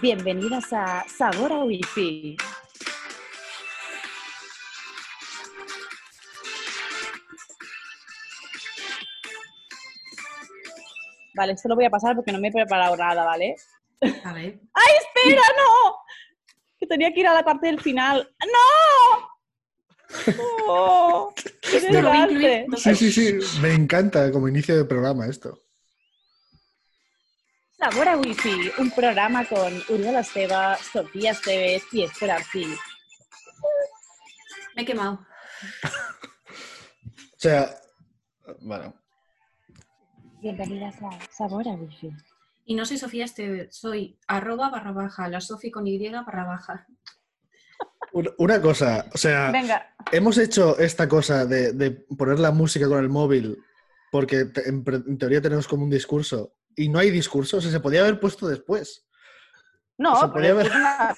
Bienvenidas a Sabor a Wifi. Vale, esto lo voy a pasar porque no me he preparado nada, ¿vale? A ver. ¡Ay, espera, no! Que tenía que ir a la parte del final. ¡No! ¡Oh! ¡Qué! Sí, sí, sí, me encanta como inicio de programa esto. Sabor a Wifi, un programa con Uriel Esteba, Sofía Esteves y Esther Arcil. Me he quemado. O sea, bueno, Bienvenidas a Sabor a Wifi. Y no soy Sofía Este, soy arroba barra baja, la Sofi con Y barra baja. una- cosa, o sea, Venga, hemos hecho esta cosa de, de poner la música con el móvil porque te- en, pre- en teoría tenemos como un discurso y no hay discurso, o sea, se podía haber puesto después. no, Se pero, podía es una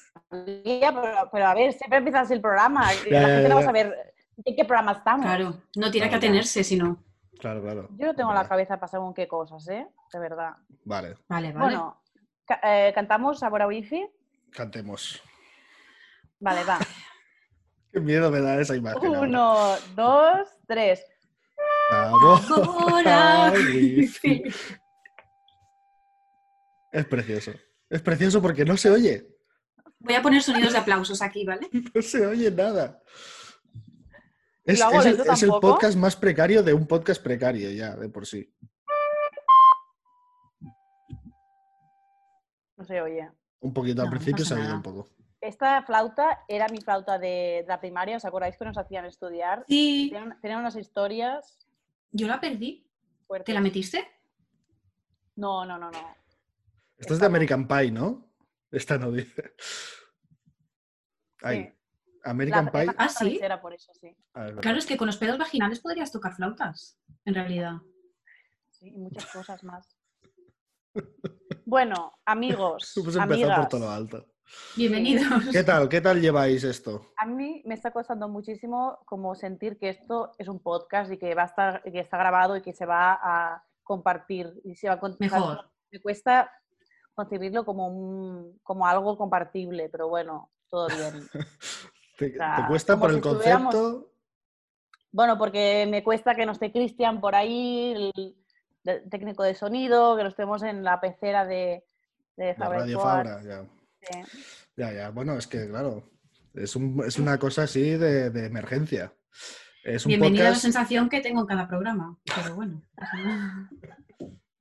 guía, pero, pero a ver, siempre empiezas el programa y Ya, la ya, gente no va a ya. saber en qué programa estamos. Claro, no tiene que Claro. atenerse, sino. Claro, claro. Yo no tengo la cabeza para según qué cosas, ¿eh? De verdad. Vale, Vale, vale. Bueno, ca- eh, ¿cantamos Sabor a Wifi? cantemos. Vale, va. Qué miedo me da esa imagen. ahora. Uno, dos, tres. Sabor Ahora. a wifi. Es precioso. Es precioso porque no se oye. Voy a poner sonidos de aplausos aquí, ¿vale? No se oye nada. Es, el, es podcast más precario de un podcast precario ya, de por sí. No se oye. Un poquito al No, no principio pasa se ha oído nada. un poco. Esta flauta era mi flauta de, de la primaria, ¿os acordáis que nos hacían estudiar? Sí, Tenían, tenían unas historias yo la perdí. fuertes. ¿Te la metiste? No, no, no, no. Esto es de. American Pie, ¿no? Esta no dice. Ahí. Sí. American La- Pie. Ah, ¿sí? era por eso, sí. Ah, es. Claro, es que con los pedos vaginales podrías tocar flautas, en realidad. Sí, y muchas cosas más. Bueno, amigos, Hemos empezado por amigas, todo lo alto. Bienvenidos. ¿Qué tal? ¿Qué tal lleváis esto? a mí me está costando muchísimo como sentir que esto es un podcast y que va a estar, que está grabado y que se va a compartir y se va a Mejor. Me cuesta concebirlo como un, como algo compartible, pero bueno, todo bien. ¿Te, sea, cuesta por el concepto? Bueno, porque me cuesta que no esté Cristian por ahí, el, el técnico de sonido, que no estemos en la pecera de, de De Fabra Radio ya. sí. Ya, ya. Bueno, es que claro, es, un- es una cosa así de, de emergencia. Es un, Bienvenida a la sensación que tengo en cada programa. Pero bueno.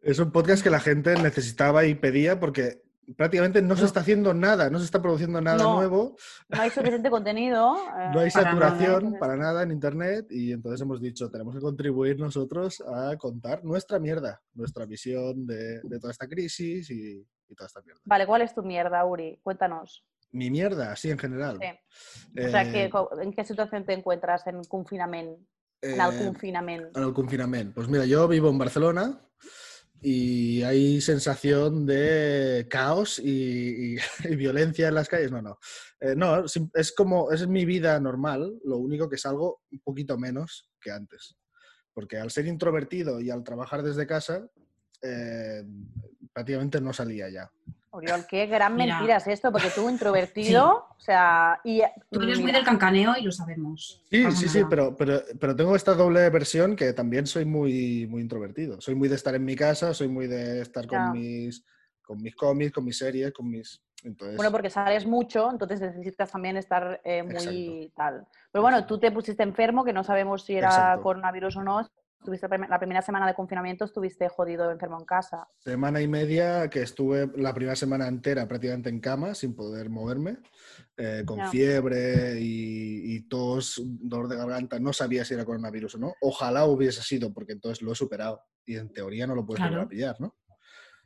es un podcast que la gente necesitaba y pedía porque prácticamente no se está haciendo nada, no se está produciendo nada No. nuevo, No hay suficiente contenido. no hay eh, nada, saturación para nada en Internet y entonces hemos dicho, tenemos que contribuir nosotros a contar nuestra mierda, nuestra visión de, de toda esta crisis y, y toda esta mierda. Vale, ¿cuál es tu mierda, Uri? Cuéntanos. Mi mierda, así en general. Sí. O sea, ¿qué- Eh, ¿en qué situación te encuentras en confinamiento? En el eh, confinamiento. en el confinamiento. Pues mira, yo vivo en Barcelona y hay sensación de caos y, violencia en las calles. No, no. Eh, no, es como, es mi vida normal, lo único que salgo un poquito menos que antes. Porque al ser introvertido y al trabajar desde casa, eh, prácticamente no salía ya. Oriol, qué gran Mira. mentira es esto, porque tú introvertido, o sea, y Tú eres muy mira, del cancaneo y lo sabemos. Sí, sí, sí, pero, pero, pero tengo esta doble versión que también soy muy, muy introvertido. Soy muy de estar en mi casa, soy muy de estar con mis, con mis cómics, con mis series, con mis... Entonces, Bueno, porque sales mucho, entonces necesitas también estar eh, muy tal. Pero bueno, tú te pusiste enfermo, que no sabemos si era Exacto. coronavirus o no. Estuviste la prim- la primera semana de confinamiento, estuviste jodido enfermo en casa. semana y media que estuve la primera semana entera prácticamente en cama, sin poder moverme, eh, con fiebre y, y tos, dolor de garganta. No sabía si era coronavirus o no. Ojalá hubiese sido, porque entonces lo he superado. Y en teoría no lo puedes volver Claro. a pillar, ¿no?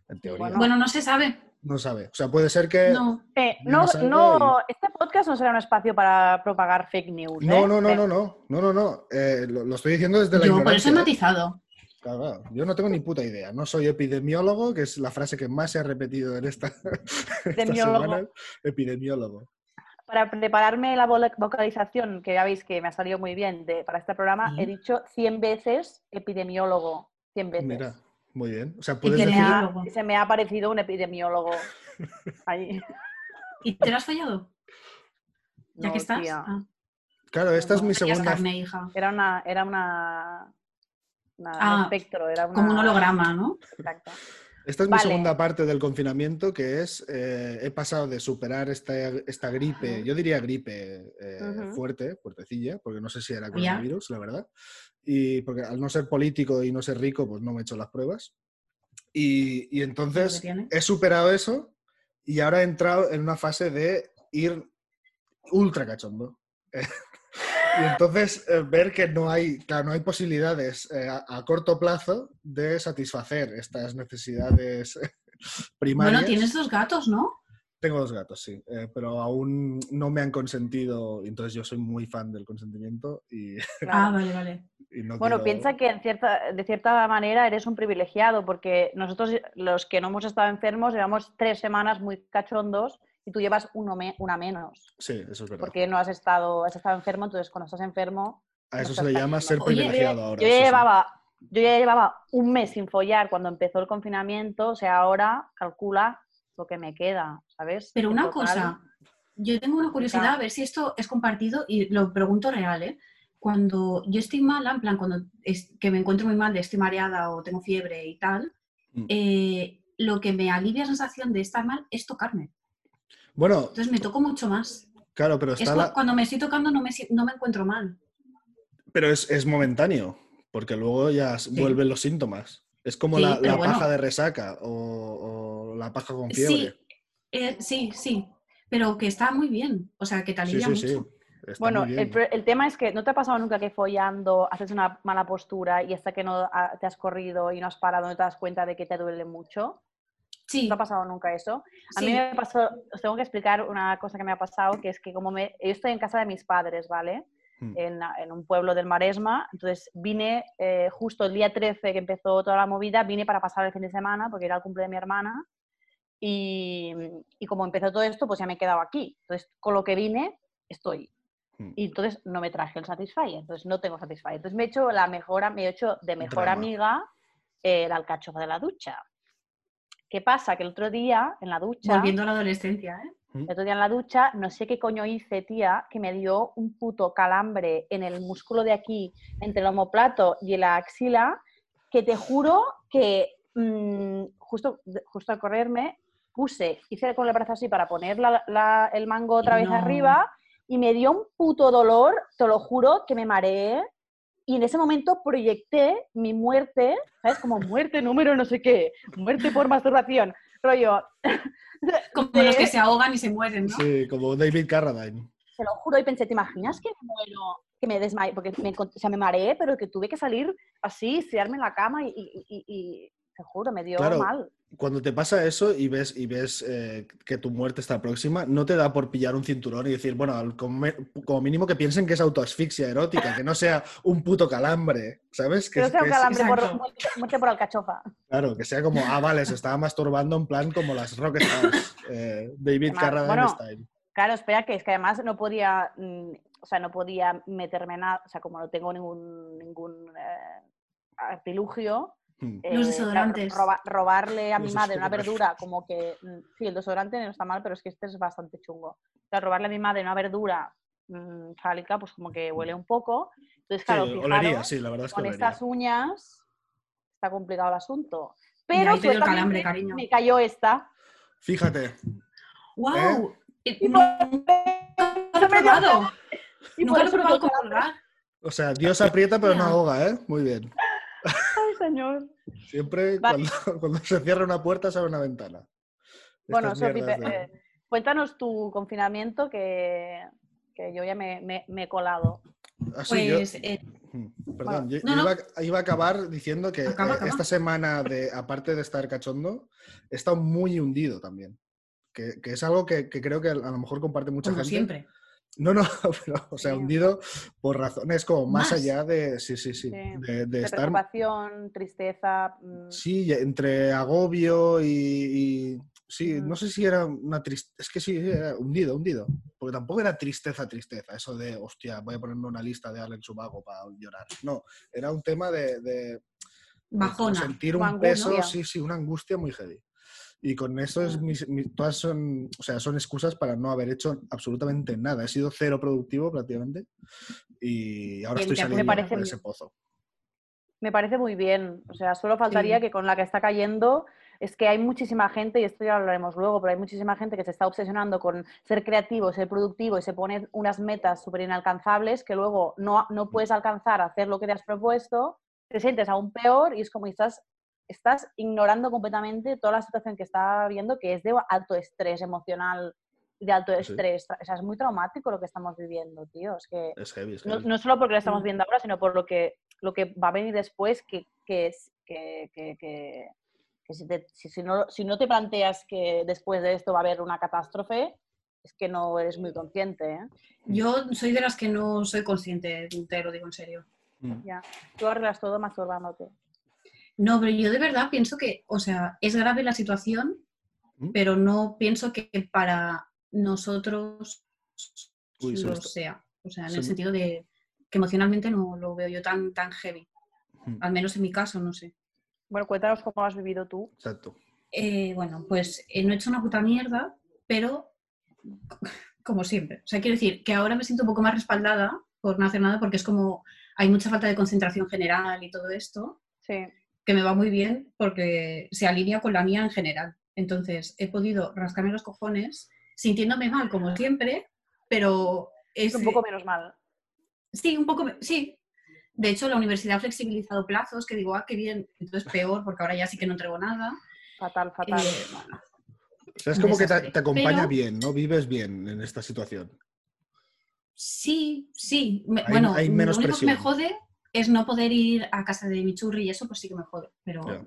En teoría. Bueno, no se sabe. No sabe. O sea, puede ser que... No. Eh, no, no no, este podcast no será un espacio para propagar fake news. No, ¿eh? no, no, Eh, no, no, no, no, no. Eh, lo, lo estoy diciendo desde la Yo por eso he ¿eh? matizado. Claro, claro. Yo no tengo ni puta idea. No soy epidemiólogo, que es la frase que más se ha repetido en esta, esta Epidemiólogo. semana. Epidemiólogo. Para prepararme la vocalización, que ya veis que me ha salido muy bien de, para este programa, Sí. he dicho 100 veces epidemiólogo. 100 veces. Mira, muy bien. O sea, puedes tiene decir... a- Ah, Epidemiólogo. se me ha aparecido un epidemiólogo ahí. ¿Y te lo has fallado? Ya No, que estás. Ah, Claro, esta es mi segunda... carne, hija. Era una, era una, una un Ah, espectro, era una, Como un holograma, ¿no? Exacto. Esta es mi Vale. segunda parte del confinamiento, que es, eh, he pasado de superar esta, esta gripe, yo diría gripe eh, Ujú. fuerte, fuertecilla, porque no sé si era coronavirus, la verdad. Y porque al no ser político y no ser rico, pues no me he hecho las pruebas. Y, y entonces he superado eso y ahora he entrado en una fase de ir ultra cachondo. y entonces eh, ver que no hay, claro, no hay posibilidades eh, a, a corto plazo de satisfacer estas necesidades primarias. Bueno, tienes dos gatos, ¿no? Tengo dos gatos, sí, eh, pero aún no me han consentido, entonces yo soy muy fan del consentimiento y, Ah, vale, vale. y no Bueno, quiero- piensa que en cierta, de cierta manera eres un privilegiado, porque nosotros, los que no hemos estado enfermos, llevamos tres semanas muy cachondos y tú llevas uno me- una menos, Sí, eso es verdad. porque no has estado, has estado enfermo, entonces cuando estás enfermo... A no eso se le llama ser. Oye, privilegiado ahora. Yo ya, sí. llevaba, yo ya llevaba un mes sin follar cuando empezó el confinamiento, o sea, ahora calcula lo que me queda, ¿sabes? Pero En una total, cosa, yo tengo una curiosidad, a ver si esto es compartido y lo pregunto real, ¿eh? Cuando yo estoy mala, en plan, cuando es- que me encuentro muy mal, de estoy mareada o tengo fiebre y tal, Mm. eh, lo que me alivia la sensación de estar mal es tocarme. Bueno, Entonces me toco mucho más. claro, pero Es está la- cuando me estoy tocando no me, no me encuentro mal. pero es, es momentáneo, porque luego ya vuelven los síntomas. Es como Sí, la, pero la bueno. paja de resaca o, o la paja con Sí, fiebre. eh, sí, sí, pero que está muy bien, o sea, que te Sí, alivia sí, sí. mucho. Está Bueno, el, el tema es que no te ha pasado nunca que follando haces una mala postura y hasta que no te has corrido y no has parado no te das cuenta de que te duele mucho. Sí, ¿No ha pasado nunca eso? A mí sí. me pasó, os tengo que explicar una cosa que me ha pasado, que es que como me, yo estoy en casa de mis padres, ¿vale? Mm. En, en un pueblo del Maresma, entonces vine eh, justo el día 13 que empezó toda la movida, vine para pasar el fin de semana porque era el cumple de mi hermana y, y como empezó todo esto, pues ya me he quedado aquí. Entonces, con lo que vine, estoy. Mm. Y entonces no me traje el Satisfyer, entonces no tengo Satisfyer. Entonces me he hecho la mejor, me he hecho de mejor Drama. amiga eh, la alcachofa de la ducha. ¿Qué pasa? Que el otro día en la ducha, Volviendo a la adolescencia, ¿eh? el otro día en la ducha, no sé qué coño hice, tía, que me dio un puto calambre en el músculo de aquí, entre el omoplato y la axila, que te juro que mm, justo, justo al correrme, puse, hice con el brazo así para poner la- la- el mango otra vez No. arriba y me dio un puto dolor, te lo juro, que me mareé. Y en ese momento proyecté mi muerte, ¿sabes? Como muerte número no sé qué, muerte por masturbación. Rollo, Como de- los que se ahogan y se mueren, ¿no? Sí, como David Carradine. te lo juro, y pensé, ¿te imaginas que me muero, que me desmayé? Porque me, encont- o sea, me mareé, pero que tuve que salir así, estirarme en la cama y, y- y- y- te juro, me dio Claro. mal. Cuando te pasa eso y ves, y ves eh, que tu muerte está próxima, no te da por pillar un cinturón y decir, bueno, al- como, me- como mínimo que piensen que es autoasfixia erótica, que no sea un puto calambre, ¿sabes? Que no sea un es- calambre por, muerte, muerte por alcachofa. Claro, que sea como, ah, vale, se estaba masturbando en plan como las Rockstars, eh, David Carradine bueno, style. Claro, espera, que es que además no podía, mm, o sea, no podía meterme nada, o sea, como no tengo ningún, ningún eh, artilugio. Eh, Los claro, desodorantes. roba- robarle a mi Los madre una verdura, como que, mm, sí, el desodorante no está mal, pero es que este es bastante chungo. O sea, robarle a mi madre una verdura mm, fálica, pues como que huele un poco. Entonces, claro, Sí, fijaros, olería, sí, la verdad es que con olería. estas uñas está complicado el asunto. Y Pero suertamente calambre, cariño. me cayó esta. Fíjate, ¡Wow! Eh, Y no- nunca lo he probado. y Nunca lo he probado con colgar. o sea, Dios aprieta pero no ahoga, ¿eh? Muy bien. Señor. Siempre Vale. cuando, cuando se cierra una puerta se abre una ventana. Bueno, Sofi, de- eh, cuéntanos tu confinamiento que, que yo ya me, me- me he colado. Ah, sí, yo- Pues eh, Mm, Perdón, yo, no, yo. Iba, a- iba a acabar diciendo que Acaba, eh, acaba. esta semana, de, aparte de estar cachondo, he estado muy hundido también. Que, que es algo que, que creo que a lo mejor comparte mucha como gente. siempre. No, no, pero, o sea, Sí. hundido por razones como más, Más. allá de, sí, sí, sí, Sí. de, de De estar, preocupación, tristeza. mm, sí, entre agobio y, y- sí, Ujú. no sé si era una tristeza, es que sí, era hundido, hundido, porque tampoco era tristeza, tristeza, eso de, hostia, voy a ponerme una lista de Alex Ubago para llorar, no, era un tema de, de- Bajona. Sentir un peso, sí, sí, una angustia muy heavy. Y con eso es mis- todas son, o sea, son excusas para no haber hecho absolutamente nada. He sido cero productivo prácticamente y ahora Bien, estoy saliendo parece de ese pozo. Me parece muy bien. O sea, solo faltaría Sí. que con la que está cayendo es que hay muchísima gente, y esto ya lo hablaremos luego, pero hay muchísima gente que se está obsesionando con ser creativo, ser productivo y se pone unas metas súper inalcanzables que luego no, no puedes alcanzar a hacer lo que te has propuesto, te sientes aún peor y es como estás, estás ignorando completamente toda la situación que está habiendo, que es de alto estrés emocional y de alto Sí. estrés. O sea, es muy traumático lo que estamos viviendo, tío. Es que Es heavy, es no, heavy. no solo porque lo estamos Mm. viendo ahora, sino por lo que, lo que va a venir después, que, que, es, que, que- que- que si, te- si- si no, si no te planteas que después de esto va a haber una catástrofe, es que no eres muy consciente. ¿eh? Yo soy de las que no soy consciente, te lo digo en serio. Mm. Ya. Tú arreglas todo masturbándote. No, pero yo de verdad pienso que, o sea, es grave la situación, ¿Mm? pero no pienso que para nosotros Uy, lo está- sea. O sea, en se el me- sentido de que emocionalmente no lo veo yo tan, tan heavy. Mm. Al menos en mi caso, no sé. Bueno, cuéntanos cómo has vivido tú. Exacto. Eh, bueno, pues eh, no he hecho una puta mierda, pero como siempre. O sea, quiero decir que ahora me siento un poco más respaldada por no hacer nada porque es como hay mucha falta de concentración general y todo esto, Sí. Que me va muy bien porque se alinea con la mía en general. Entonces, he podido rascarme los cojones sintiéndome mal como siempre, pero es un poco menos mal. Sí, un poco, sí. De hecho, la universidad ha flexibilizado plazos, que digo, ah, qué bien, entonces peor, porque ahora ya sí que no entrego nada. Fatal, fatal. Eh, bueno, O sea, es como que te, acompaña Pero- bien, ¿no? Vives bien en esta situación. sí, sí. me- Hay- bueno, hay menos lo único que me jode es no poder ir a casa de mi churri y eso, pues sí que me jode. Pero Ya.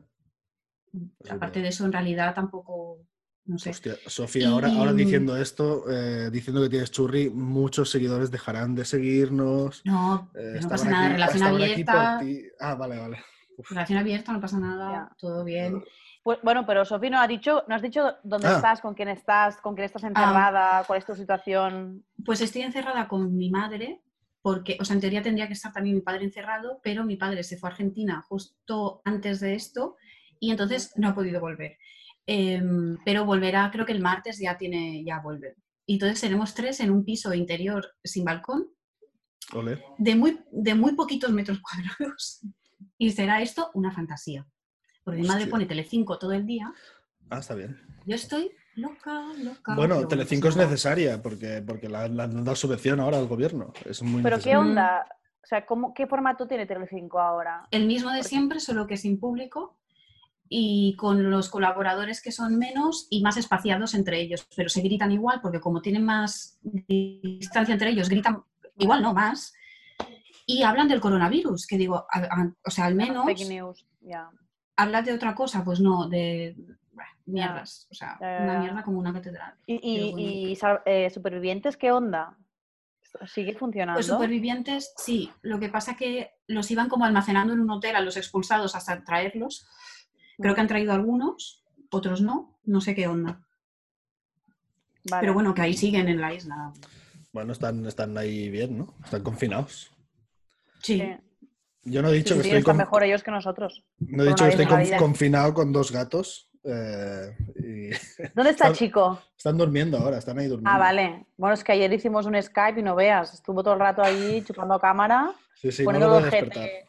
es aparte verdad. de eso, en realidad tampoco, no sé. Hostia, Sofía, ahora, ahora Y- diciendo esto, eh, diciendo que tienes churri, muchos seguidores dejarán de seguirnos. No, eh, no pasa nada, aquí- relación abierta. Ah, vale, vale. Uf, Relación abierta, no pasa nada, todo bien. Pues, bueno, pero Sofía no ha dicho, no has dicho dónde Ah. estás, con quién estás, con quién estás encerrada, cuál es tu situación. Pues estoy encerrada con mi madre, porque, o sea, en teoría tendría que estar también mi padre encerrado, pero mi padre se fue a Argentina justo antes de esto y entonces no ha podido volver. Em, pero volverá, creo que el martes ya tiene, ya vuelve. Y entonces seremos tres en un piso interior sin balcón, ole. de muy, de muy poquitos metros cuadrados. Y será esto una fantasía. Porque mi madre pone Telecinco todo el día. Ah, está bien. Yo estoy loca, loca. Bueno, pero Telecinco es necesaria porque, porque la, la han dado subvención ahora al gobierno. Es muy Pero ¿qué onda? O sea, ¿cómo, ¿qué formato tiene Telecinco ahora? el mismo de siempre, solo que sin público y con los colaboradores que son menos y más espaciados entre ellos, pero se gritan igual porque como tienen más distancia entre ellos, gritan igual, no más. Y hablan del coronavirus, que digo, a- a- o sea, al menos Fake news, ya. hablas de otra cosa, pues no, de mierdas, o sea, Ya, ya, una mierda como una catedral. ¿Y, y- bueno. eh, supervivientes qué onda? ¿Sigue funcionando? Los supervivientes, sí, lo que pasa que los iban como almacenando en un hotel a los expulsados hasta traerlos. Creo que han traído algunos, otros no, no sé qué onda. Vale. Pero bueno, que ahí siguen en la isla. Bueno, están, están ahí bien, ¿no? Están confinados. Sí. Yo no he dicho Sí, que sí, estoy, están con- mejor ellos que nosotros. no he dicho que estoy con- confinado con dos gatos. Eh, y ¿Dónde está Están- Chico? están durmiendo ahora, están ahí durmiendo. Ah, vale. Bueno, es que ayer hicimos un Skype y no veas. Estuvo todo el rato ahí chupando cámara, Sí, sí, poniendo el ojete,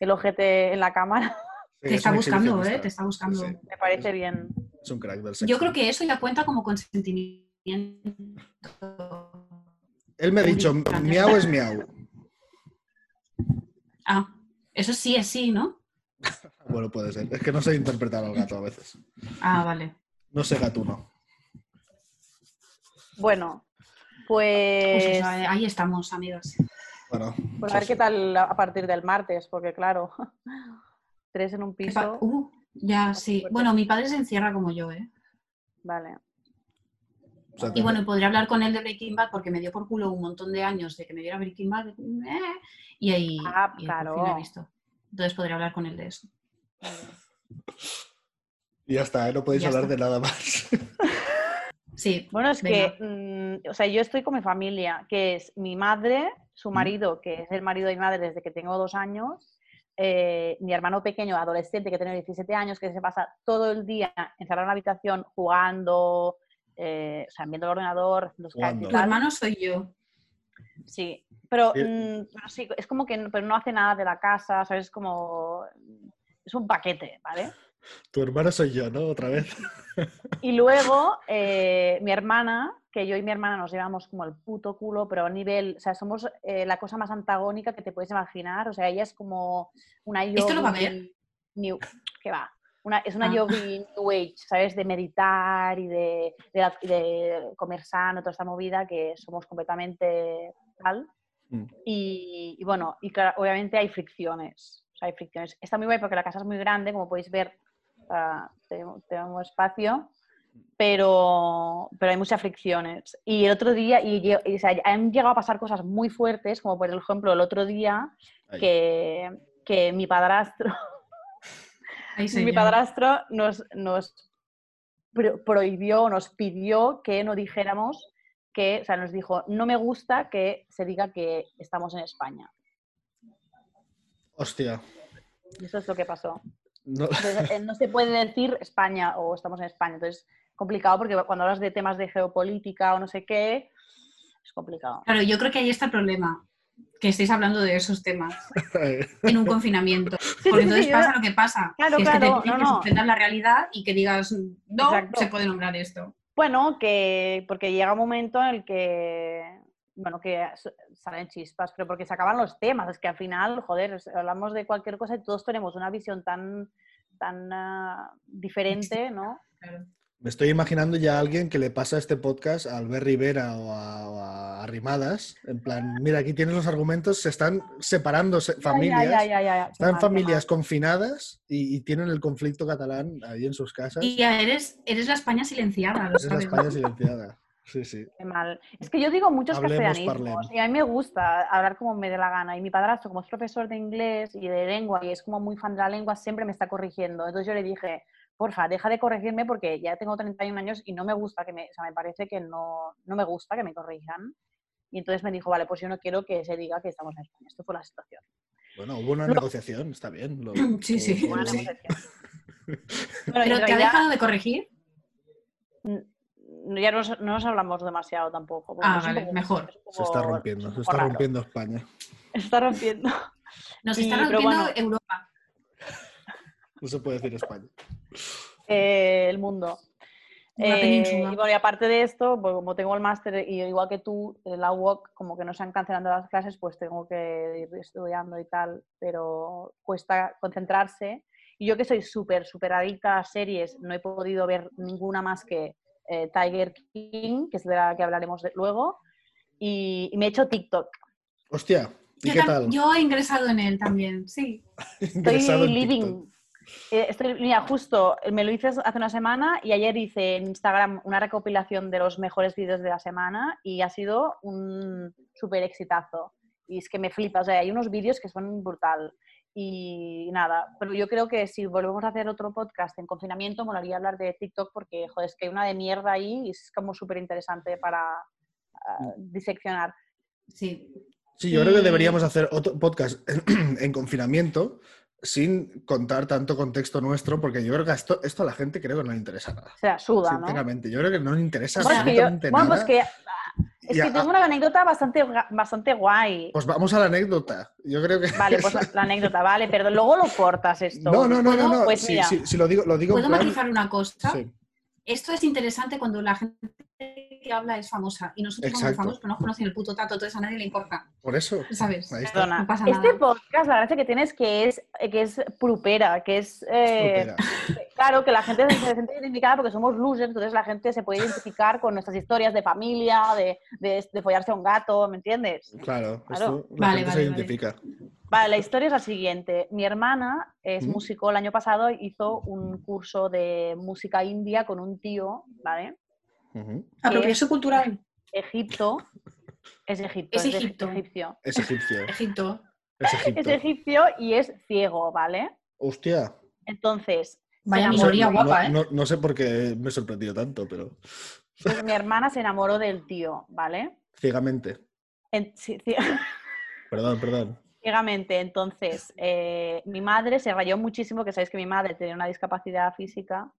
el ojete en la cámara. Sí, Te es está buscando, ¿eh? Te está buscando. Me parece bien. Es un crack del sexo. Yo creo que eso ya cuenta como consentimiento. Él me ha dicho, miau es miau. Ah, eso sí es sí, ¿no? Bueno, puede ser. Es que no sé interpretar al gato a veces. Ah, vale. No sé gatuno. Bueno, Pues pues, eso, eh, ahí estamos, amigas. Bueno, pues a ver qué tal a partir del martes, porque claro, tres en un ¿Qué pa- piso. Uh, ya, sí. Bueno, mi padre se encierra como yo, ¿eh? Vale. o sea, Y bueno, podría hablar con él de Breaking Bad porque me dio por culo un montón de años de que me viera Breaking Bad. eh, y ahí Ah, y claro. he visto. Entonces podría hablar con él de eso. Ya está, ¿eh? no podéis Ya hablar está. de nada más. Sí, Bueno, es Venga. que, mm, o sea, yo estoy con mi familia, que es mi madre, su marido, que es el marido de mi madre desde que tengo dos años, eh, mi hermano pequeño, adolescente, que tiene 17 años, que se pasa todo el día encerrado en la habitación jugando, eh, o sea, viendo el ordenador, y Jugando. Tu hermano soy yo. Sí, pero, Sí. mm, pero sí, es como que no- pero no hace nada de la casa, ¿sabes? Es como... Es un paquete, ¿vale? Tu hermano soy yo, ¿no? Otra vez. Y luego eh, mi hermana, que yo y mi hermana nos llevamos como el puto culo, pero a nivel, o sea, somos eh, la cosa más antagónica que te puedes imaginar. O sea, ella es como una yogi... ¿Esto lo va a ver? New, ¿Qué va? Una, es una Ah. yogi New Age, ¿sabes? De meditar y de, de la- y de comer sano, toda esta movida, que somos completamente tal. Mm. Y, y bueno, y claro, obviamente hay fricciones. Hay fricciones. Está muy guay porque la casa es muy grande, como podéis ver, tenemos, tenemos espacio, pero, pero hay muchas fricciones. Y el otro día, y, y, o sea, han llegado a pasar cosas muy fuertes, como por ejemplo el otro día que, que mi padrastro, mi padrastro nos, nos pro- prohibió, nos pidió que no dijéramos que, o sea, nos dijo, no me gusta que se diga que estamos en España. Hostia. Y eso es lo que pasó. No, Entonces, eh, no se puede decir España o estamos en España. Entonces, complicado porque cuando hablas de temas de geopolítica o no sé qué, es complicado. Claro, yo creo que ahí está el problema, que estéis hablando de esos temas en un confinamiento. sí, Porque sí, entonces pasa lo que pasa, Claro, que es que claro, te tienes no, que no. suspender la realidad y que digas, no, Exacto. se puede nombrar esto. Bueno, que porque llega un momento en el que, bueno, que s- salen chispas, pero porque se acaban los temas. Es que al final, joder, hablamos de cualquier cosa y todos tenemos una visión tan, tan ah, diferente, ¿no? Claro. Me estoy imaginando ya a alguien que le pasa este podcast a Albert Rivera o a, o a Arrimadas. En plan, mira, aquí tienes los argumentos, se están separando se- familias. Ya, ya, ya, ya, ya. Qué Están mal, familias confinadas y, y tienen el conflicto catalán ahí en sus casas. Y ya eres, eres la España silenciada, lo Es la. España silenciada. Sí, sí. Qué mal. Es que yo digo muchos Hablemos, castellanismos parlem. y a mí me gusta hablar como me dé la gana. Y mi padrastro, como es profesor de inglés y de lengua y es como muy fan de la lengua, siempre me está corrigiendo. Entonces yo le dije, porfa, deja de corregirme porque ya tengo 31 años y no me gusta que me, o sea, me parece que no, no me gusta que me corrijan. Y entonces me dijo, vale, pues yo no quiero que se diga que estamos en España. Esto fue la situación. Bueno, hubo una Lo- negociación, está bien. lo- Sí, sí. negociación. Bueno, en Pero te ha dejado de corregir. Ya no nos, no nos hablamos demasiado tampoco. Ah, vale, poco- mejor. es Se está rompiendo, es se está raro. rompiendo España. Se está rompiendo. Nos Y- está rompiendo bueno. Europa. No se puede decir España. eh, el mundo. Eh, y bueno, y aparte de esto, pues como tengo el máster y igual que tú, en la UOC, como que no se han cancelando las clases, pues tengo que ir estudiando y tal, pero cuesta concentrarse. Y yo que soy súper, súper adicta a series, no he podido ver ninguna más que eh, Tiger King, que es de la que hablaremos de- luego, y, y me he hecho TikTok. Hostia, ¿y Yo, qué tal? yo he ingresado en él también, sí. Estoy living. Eh, estoy, mira, justo eh, me lo hice hace una semana y ayer hice en Instagram una recopilación de los mejores vídeos de la semana y ha sido un súper exitazo. Y es que me flipa, o sea, hay unos vídeos que son brutal. Y nada, pero yo creo que si volvemos a hacer otro podcast en confinamiento, molaría hablar de TikTok porque, joder, es que hay una de mierda ahí y es como súper interesante para ah, diseccionar. Sí. Sí, yo creo que deberíamos hacer otro podcast en confinamiento sin contar tanto contexto nuestro, porque yo creo que esto, esto a la gente creo que no le interesa nada. O sea, suda, ¿no? Sinceramente, yo creo que no le interesa Bueno, yo- absolutamente bueno, nada. pues que, es que tengo una anécdota bastante, bastante guay. Pues vamos a la anécdota. Yo creo que. Vale, pues la, la anécdota, vale, pero luego lo cortas esto. No, no, no, no, no. Pues Sí, mira. sí, sí, lo digo, lo digo ¿Puedo plan. matizar una cosa? Sí. Esto es interesante cuando la gente que habla es famosa y nosotros somos Exacto. famosos, pero no conocen el puto tato, entonces a nadie le importa, Por eso. ¿sabes? Ahí está. Perdona. No pasa este nada. podcast, la gracia que tiene es que es, que es prupera, que es... eh, claro, que la gente se siente identificada porque somos losers, entonces la gente se puede identificar con nuestras historias de familia, de, de, de follarse a un gato, ¿me entiendes? Claro, Claro. esto la Vale, gente vale, se vale. identifica. Vale, la historia es la siguiente. Mi hermana es ¿Mm? músico, el año pasado hizo un curso de música india con un tío, ¿vale? Ujú. Apropiación cultural. Egipto. Es Egipto. Es Egipto. egipcio. Es egipcio. Egipto. Es Egipto. Es egipcio y es ciego, ¿vale? Hostia. Entonces, Vaya minoría no, guapa, ¿eh? no- no sé por qué me he sorprendido tanto, pero pues mi hermana se enamoró del tío, ¿vale? ciegamente. En- sí, sí. Perdón, perdón. Ciegamente. Entonces, eh, mi madre se rayó muchísimo, que sabéis que mi madre tenía una discapacidad física,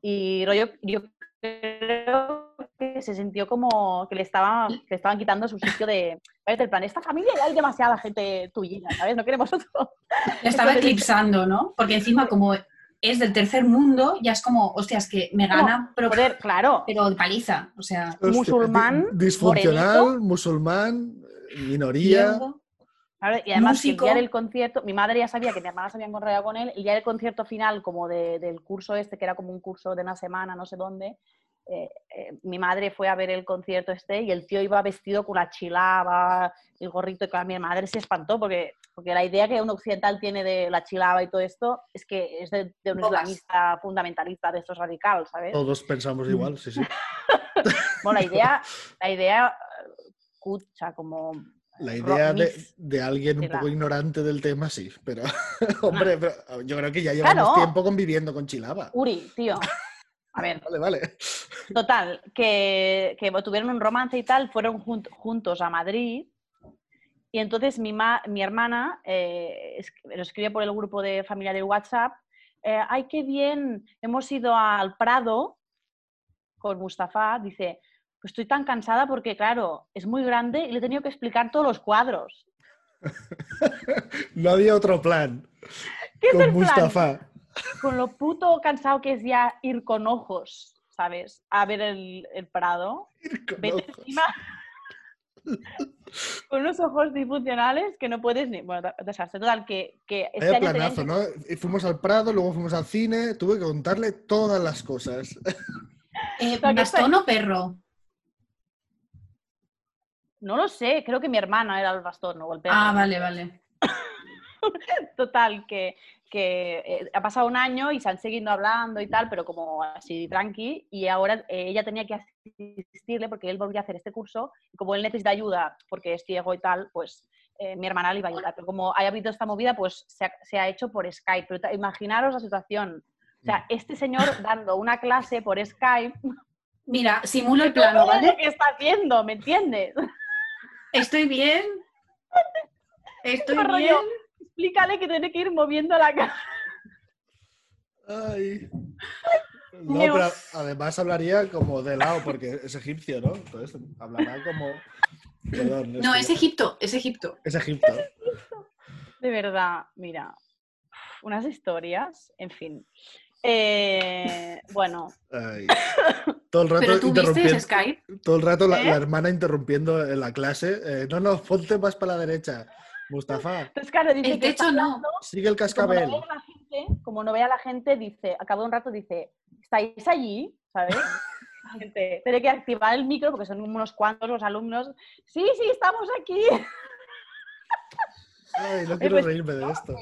y rollo, yo creo que se sintió como que le, estaba, que le estaban quitando su sitio de, ¿sabes? Del plan, esta familia ya hay demasiada gente tuya, ¿sabes? No queremos otro. Estaba Entonces- eclipsando, ¿no? Porque encima como es del tercer mundo, ya es como, hostia, es que me gana, pero, Joder, claro. pero de paliza. O sea, Hostia, Musulmán, di- Disfuncional, morenito. musulmán, minoría. Claro, y además que el Músico. día del concierto, mi madre ya sabía que mi hermana se había encontrado con él, el día del concierto final, como de- del curso este, que era como un curso de una semana, no sé dónde, eh, eh, mi madre fue a ver el concierto este y el tío iba vestido con la chilaba, el gorrito, y claro, mi madre se espantó porque, porque la idea que un occidental tiene de la chilaba y todo esto es que es de, de un Bobas. islamista fundamentalista de estos radicales, ¿sabes? Todos pensamos igual, sí, sí. Bueno, la idea, la idea, eh, cucha, como... La idea de, de alguien un poco ignorante del tema, sí. Pero, hombre, pero yo creo que ya llevamos Claro. tiempo conviviendo con Chilaba. Uri, tío. A ver, Vale, vale. Total, que, que tuvieron un romance y tal, fueron jun- juntos a Madrid. Y entonces mi, ma- mi hermana eh, es- lo escribe por el grupo de familia de WhatsApp. eh, ¡Ay, qué bien! Hemos ido al Prado con Mustafa. Dice, pues estoy tan cansada porque, claro, es muy grande y le he tenido que explicar todos los cuadros. No había otro plan ¿Qué es el plan? Mustafa. Con lo puto cansado que es ya ir con ojos, ¿sabes? A ver el, el Prado. Ir con vete ojos. encima con unos ojos disfuncionales que no puedes ni. Bueno, desastre. Total, que, que este Vaya año tenían planazo, ¿no? Y fuimos al Prado, luego fuimos al cine, tuve que contarle todas las cosas. eh, ¿Bastón o perro? No lo sé, creo que mi hermana era el bastón o el perro. Ah, vale, vale. Total, que, que eh, ha pasado un año y se han seguido hablando y tal, pero como así tranqui, y ahora eh, ella tenía que asistirle porque él volvía a hacer este curso, y como él necesita ayuda porque es ciego y tal, pues eh, mi hermana le iba a ayudar. Pero como haya habido esta movida, pues se ha, se ha hecho por Skype. Pero imaginaros la situación. O sea, este señor dando una clase por Skype, Mira, simulo el no plano, ¿vale? que está haciendo, ¿me entiendes? Estoy bien. Estoy Rollo, bien. Explícale que tiene que ir moviendo la cara. Ay. No, pero además hablaría como de lado, porque es egipcio, ¿no? Entonces hablará como. Perdón. No, es Egipto, es Egipto. Es Egipto. De verdad, mira, unas historias, en fin. Eh, bueno, Ay. Todo el rato Pero tú viste interrumpiendo. ese Skype. Todo el rato la, ¿Eh? la hermana interrumpiendo en la clase. eh, no, no, ponte más para la derecha. Mustafa, entonces claro, dice El que está techo no. hablando, sigue el y como no cascabel. ve a la gente, como no ve a la gente, dice, a cabo de un rato dice, ¿estáis allí? ¿Sabes? La gente tiene que activar el micro porque son unos cuantos los alumnos. Sí, sí, estamos aquí. Ay, no quiero pues, reírme de esto.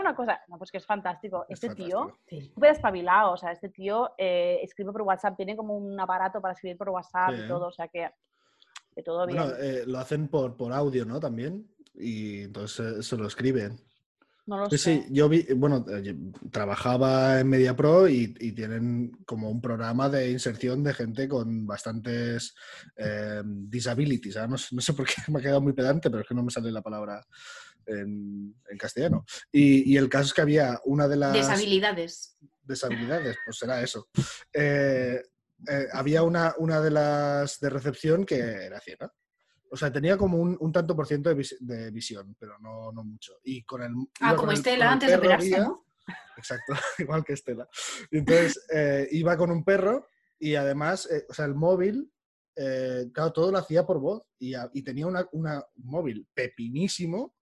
Una cosa, no, pues que es fantástico. Es Este tío fantástico. súper espabilado, o sea, este tío eh, escribe por WhatsApp, tiene como un aparato para escribir por WhatsApp Sí. y todo, o sea que, que todo bien. Bueno, eh, lo hacen por, por audio, ¿no? También. Y entonces eh, se lo escriben. no lo Sí, sé. sí, yo vi, bueno, eh, trabajaba en MediaPro y, y tienen como un programa de inserción de gente con bastantes eh, disabilities. ¿ah? No, no sé por qué me ha quedado muy pedante, pero es que no me sale la palabra en, en castellano. Y, y el caso es que había una de las Deshabilidades. deshabilidades, pues será eso. Eh, eh, había una, una de las de recepción que era ciega. O sea, tenía como un, un tanto por ciento de, vis- de visión, pero no, no mucho. Y con el. Ah, como Estela antes de operarse, guía. ¿no? Exacto, igual que Estela. Y entonces eh, iba con un perro y además, eh, o sea, el móvil, eh, claro, todo lo hacía por voz y, a- y tenía una, una- un móvil pepinísimo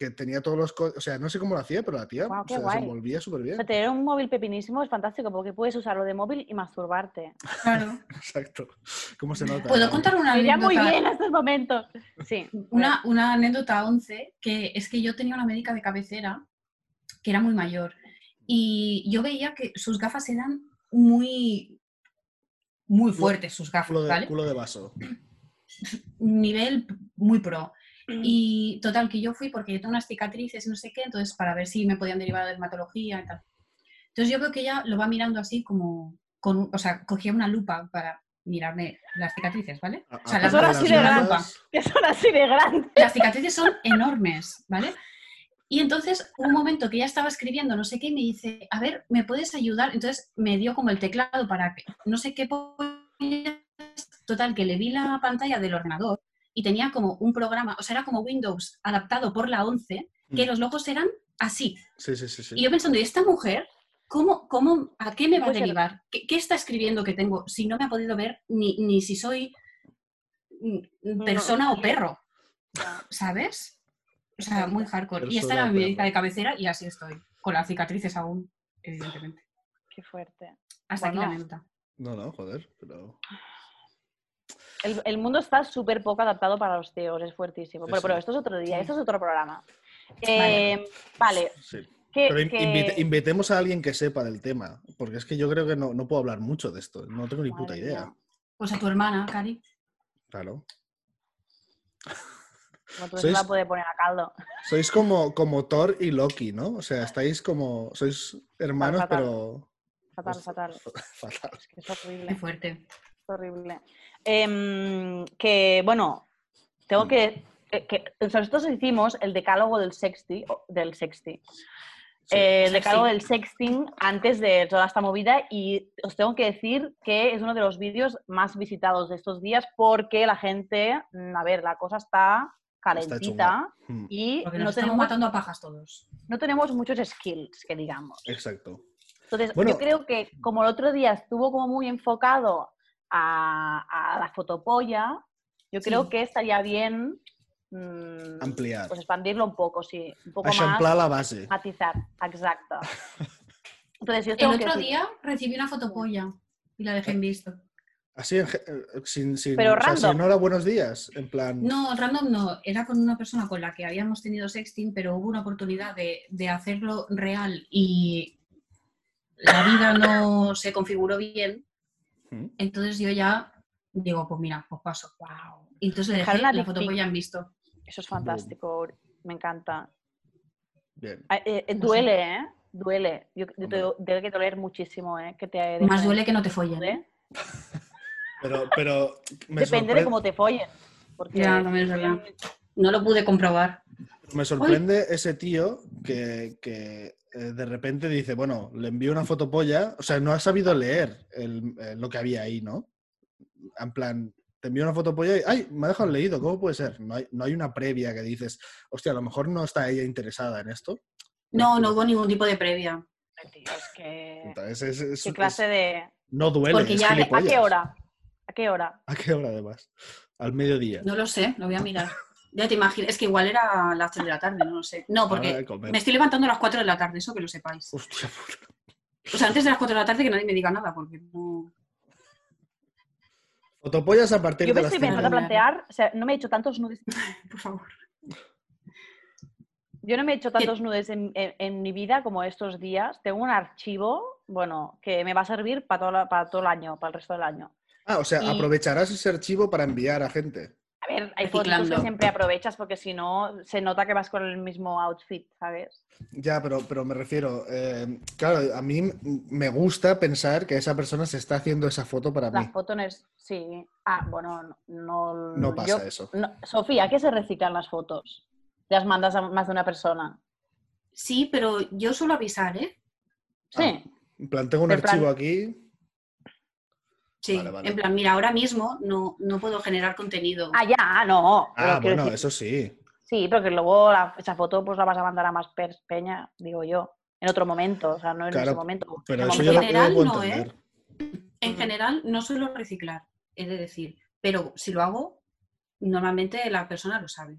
que tenía todos los... O sea, no sé cómo lo hacía, pero la tía se guay. desenvolvía súper O bien. sea, tener un móvil pepinísimo es fantástico porque puedes usarlo de móvil y masturbarte. Claro. Exacto. ¿Cómo se nota? ¿Puedo contar una iría muy anécdota? bien a estos momentos. Sí. Una, una anécdota 11, que es que yo tenía una médica de cabecera que era muy mayor y yo veía que sus gafas eran muy, muy fuertes, sus gafas, Culo de, ¿vale? culo de vaso. Nivel muy pro. Y total, que yo fui porque yo tengo unas cicatrices y no sé qué, entonces para ver si me podían derivar a dermatología y tal. Entonces yo veo que ella lo va mirando así como, con, o sea, cogía una lupa para mirarme las cicatrices, ¿vale? O sea, las son así y de grandes. Que son así de grandes. Las cicatrices son enormes, ¿vale? Y entonces, un momento que ya estaba escribiendo no sé qué y me dice, a ver, ¿me puedes ayudar? Entonces me dio como el teclado para que, no sé qué, pollas. total, que le vi la pantalla del ordenador y tenía como un programa, o sea, era como Windows adaptado por la 11, que Mm. los logos eran así. Sí, sí, sí. sí. Y yo pensando, ¿y esta mujer? ¿Cómo, cómo, ¿A qué me va a derivar? ¿Qué, qué está escribiendo que tengo si no me ha podido ver ni, ni si soy mm, persona o perro? ¿Sabes? O sea, muy hardcore. Y esta era mi médica de cabecera y así estoy. Con las cicatrices aún, evidentemente. Qué fuerte. Hasta aquí la anécdota. No, no, joder, pero... El, el mundo está súper poco adaptado para los teos, es fuertísimo. Sí, Pero, pero esto es otro día, Sí. esto es otro programa. Vale. Eh, vale, Sí. que, Pero in- que- invite- invitemos a alguien que sepa del tema, porque es que yo creo que no, no puedo hablar mucho de esto, no tengo ni puta idea. mía. Pues a tu hermana, Cari. Claro. como tú no se sois- va a poder poner a caldo. Sois como, como Thor y Loki, ¿no? O sea, estáis como... Sois hermanos, fatal. pero... Fatal, fatal. fatal. Es que es horrible. Qué fuerte. Es horrible. Em, que, bueno, tengo que, que- que- o sea, nosotros hicimos el decálogo del sexti, o- del sexti, Sí. eh, el Sexting. decálogo del sexting antes de toda esta movida y os tengo que decir que es uno de los vídeos más visitados de estos días porque la gente, mm, a ver, la cosa está calentita. Mm, y Porque no nos estamos tenemos, matando a pajas todos. no tenemos muchos skills, que digamos. Exacto. Entonces, Bueno. yo creo que como el otro día estuvo como muy enfocado a, a la fotopolla, yo creo Sí. que estaría bien mm, Ampliar. pues expandirlo un poco, sí, un poco Eixamplar más, la base. matizar, exacto. Entonces, yo El que otro decir- día recibí una fotopolla y la dejé en visto. Así, eh, sin, sin, Pero o sea, random. no era buenos días, en plan... No, random no. Era con una persona con la que habíamos tenido sexting, pero hubo una oportunidad de, de hacerlo real y la vida no se configuró bien. Mm, Entonces yo ya digo, pues mira, pues paso. Wow, Y entonces le dejé la dick pic. fotopolla en visto. eso es fantástico, me encanta. Bien. Ah, eh, eh, duele, ¿eh? Duele. Yo, yo te, debe que doler muchísimo, ¿eh? Que te Más duele que no te follen. ¿eh? Pero, pero me, Depende de sorpre- cómo te follen. Porque Ya, también es verdad. No lo pude comprobar. me sorprende ese tío que, que, eh, de repente dice, bueno, le envío una fotopolla, o sea, no ha sabido leer el- eh, lo que había ahí, ¿no? En plan, te envío una fotopolla y, ay, me ha dejado leído, ¿cómo puede ser? No hay, no hay una previa que dices, hostia, a lo mejor no está ella interesada en esto. No, no hubo ningún tipo de previa. Es que... Entonces, es, es- ¿Qué es- clase de...? no duele, Porque es ya- ¿a ¿A gilipollas. qué hora? ¿A qué hora? ¿A qué hora además? Al mediodía. No lo sé, lo voy a mirar. Ya te imaginas, es que igual era a las 3 de la tarde, no lo sé. No, porque me estoy levantando a las 4 de la tarde, eso que lo sepáis. Hostia puta. O sea, antes de las 4 de la tarde que nadie me diga nada, porque no... Fotopollas a partir Yo de me las estoy empezando a plantear, o sea, no me he hecho tantos nudes, Por favor. yo no me he hecho tantos nudes en, en- en mi vida como estos días. Tengo un archivo, bueno, que me va a servir para todo, para todo el año, para el resto del año. Ah, o sea, Y- aprovecharás ese archivo para enviar a gente. Ver, hay fotos que siempre aprovechas porque si no se nota que vas con el mismo outfit, ¿sabes? Ya, pero, pero me refiero, eh, claro, a mí me gusta pensar que esa persona se está haciendo esa foto para Las mí. fotos no es... Sí. Ah, bueno, no... No pasa yo- eso. no- Sofía, ¿a qué se reciclan las fotos? Las mandas a más de una persona. Sí, pero yo suelo avisar, ¿eh? Sí. Ah, En plan, tengo un En plan- archivo aquí. Sí, Vale, vale. en plan, mira, ahora mismo no, no puedo generar contenido. Ah, ya, no. pero Ah, bueno, decir- eso sí. Sí, pero que luego la- esa foto pues la vas a mandar a más peña, digo yo, en otro momento, o sea, no en Claro, ese momento. Pero En eso general, puedo no, ¿eh? En general, no suelo reciclar, de decir. Pero si lo hago, normalmente la persona lo sabe.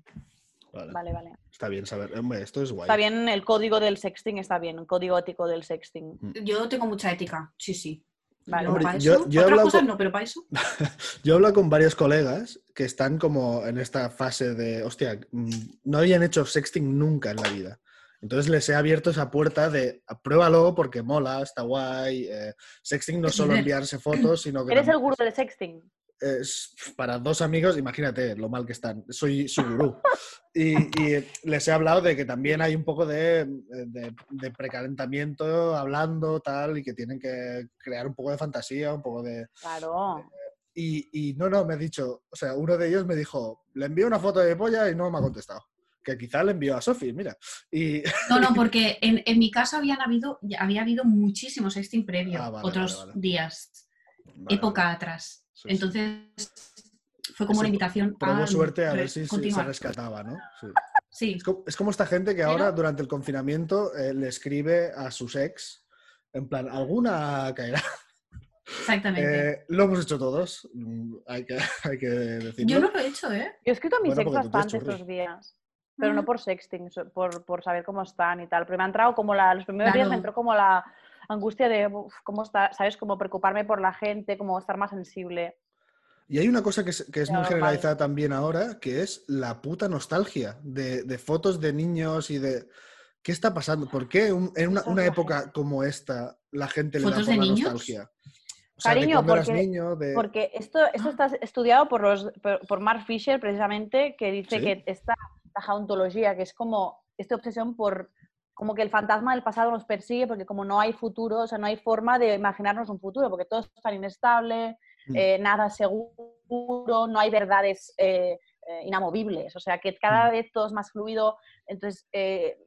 Vale. Vale, vale. Está bien saber. Hombre, esto es guay. Está bien el código del sexting, está bien, el código ético del sexting. Yo tengo mucha ética, sí, sí. Vale. Hombre, para yo- eso- yo he Otras cosas con- no, pero para eso. Yo hablo con varios colegas que están como en esta fase de, hostia, mm, no habían hecho sexting nunca en la vida. Entonces les he abierto esa puerta de pruébalo porque mola, está guay. eh, sexting no es solo enviarse fotos, sino que ¿Eres el gurú del sexting? Es para dos amigos, imagínate lo mal que están. Soy su gurú. Y, y les he hablado de que también hay un poco de, de- de precalentamiento, hablando, tal, y que tienen que crear un poco de fantasía, un poco de, Claro. Y, y no, no, me ha dicho, o sea, uno de ellos me dijo, le envié una foto de polla y no me ha contestado. Que quizá le envió a Sofi, mira. Y No, no, porque en, en mi caso habían habido, había habido muchísimo sexting previo, Ah, vale, otros vale, vale. días, Vale, época atrás. Sí. Entonces fue como Sí, una invitación Probó a suerte a ver si, si se rescataba, ¿no? Sí. Sí, Es como, es como esta gente que Pero- ahora, durante el confinamiento, eh, le escribe a sus ex, en plan, alguna caerá. exactamente. Eh, lo hemos hecho todos, mm, hay que, hay que decirlo. Yo no lo he hecho, ¿eh? Yo he escrito a mis Bueno, ex bastante estos días, pero Ah. no por sexting, por, por saber cómo están y tal. Pero me ha entrado como la, los primeros días me entró como la angustia de "Uf, cómo está, ¿sabes? Como preocuparme por la gente, como estar más sensible. Y hay una cosa que es, que es muy generalizada también ahora, que es la puta nostalgia de, de fotos de niños y de... ¿Qué está pasando? ¿Por qué un- en una, una época como esta la gente le da ¿Fotos por la niños? nostalgia? O sea, Cariño, porque- niño, de... Porque esto, esto Ah. está estudiado por, los, por, por Mark Fisher precisamente, que dice ¿Sí? que esta la jauntología, que es como esta obsesión por como que el fantasma del pasado nos persigue porque como no hay futuro, o sea, no hay forma de imaginarnos un futuro, porque todo es tan inestable, Mm. eh, nada seguro, no hay verdades eh, eh, inamovibles, o sea, que cada Mm. vez todo es más fluido. Entonces, eh,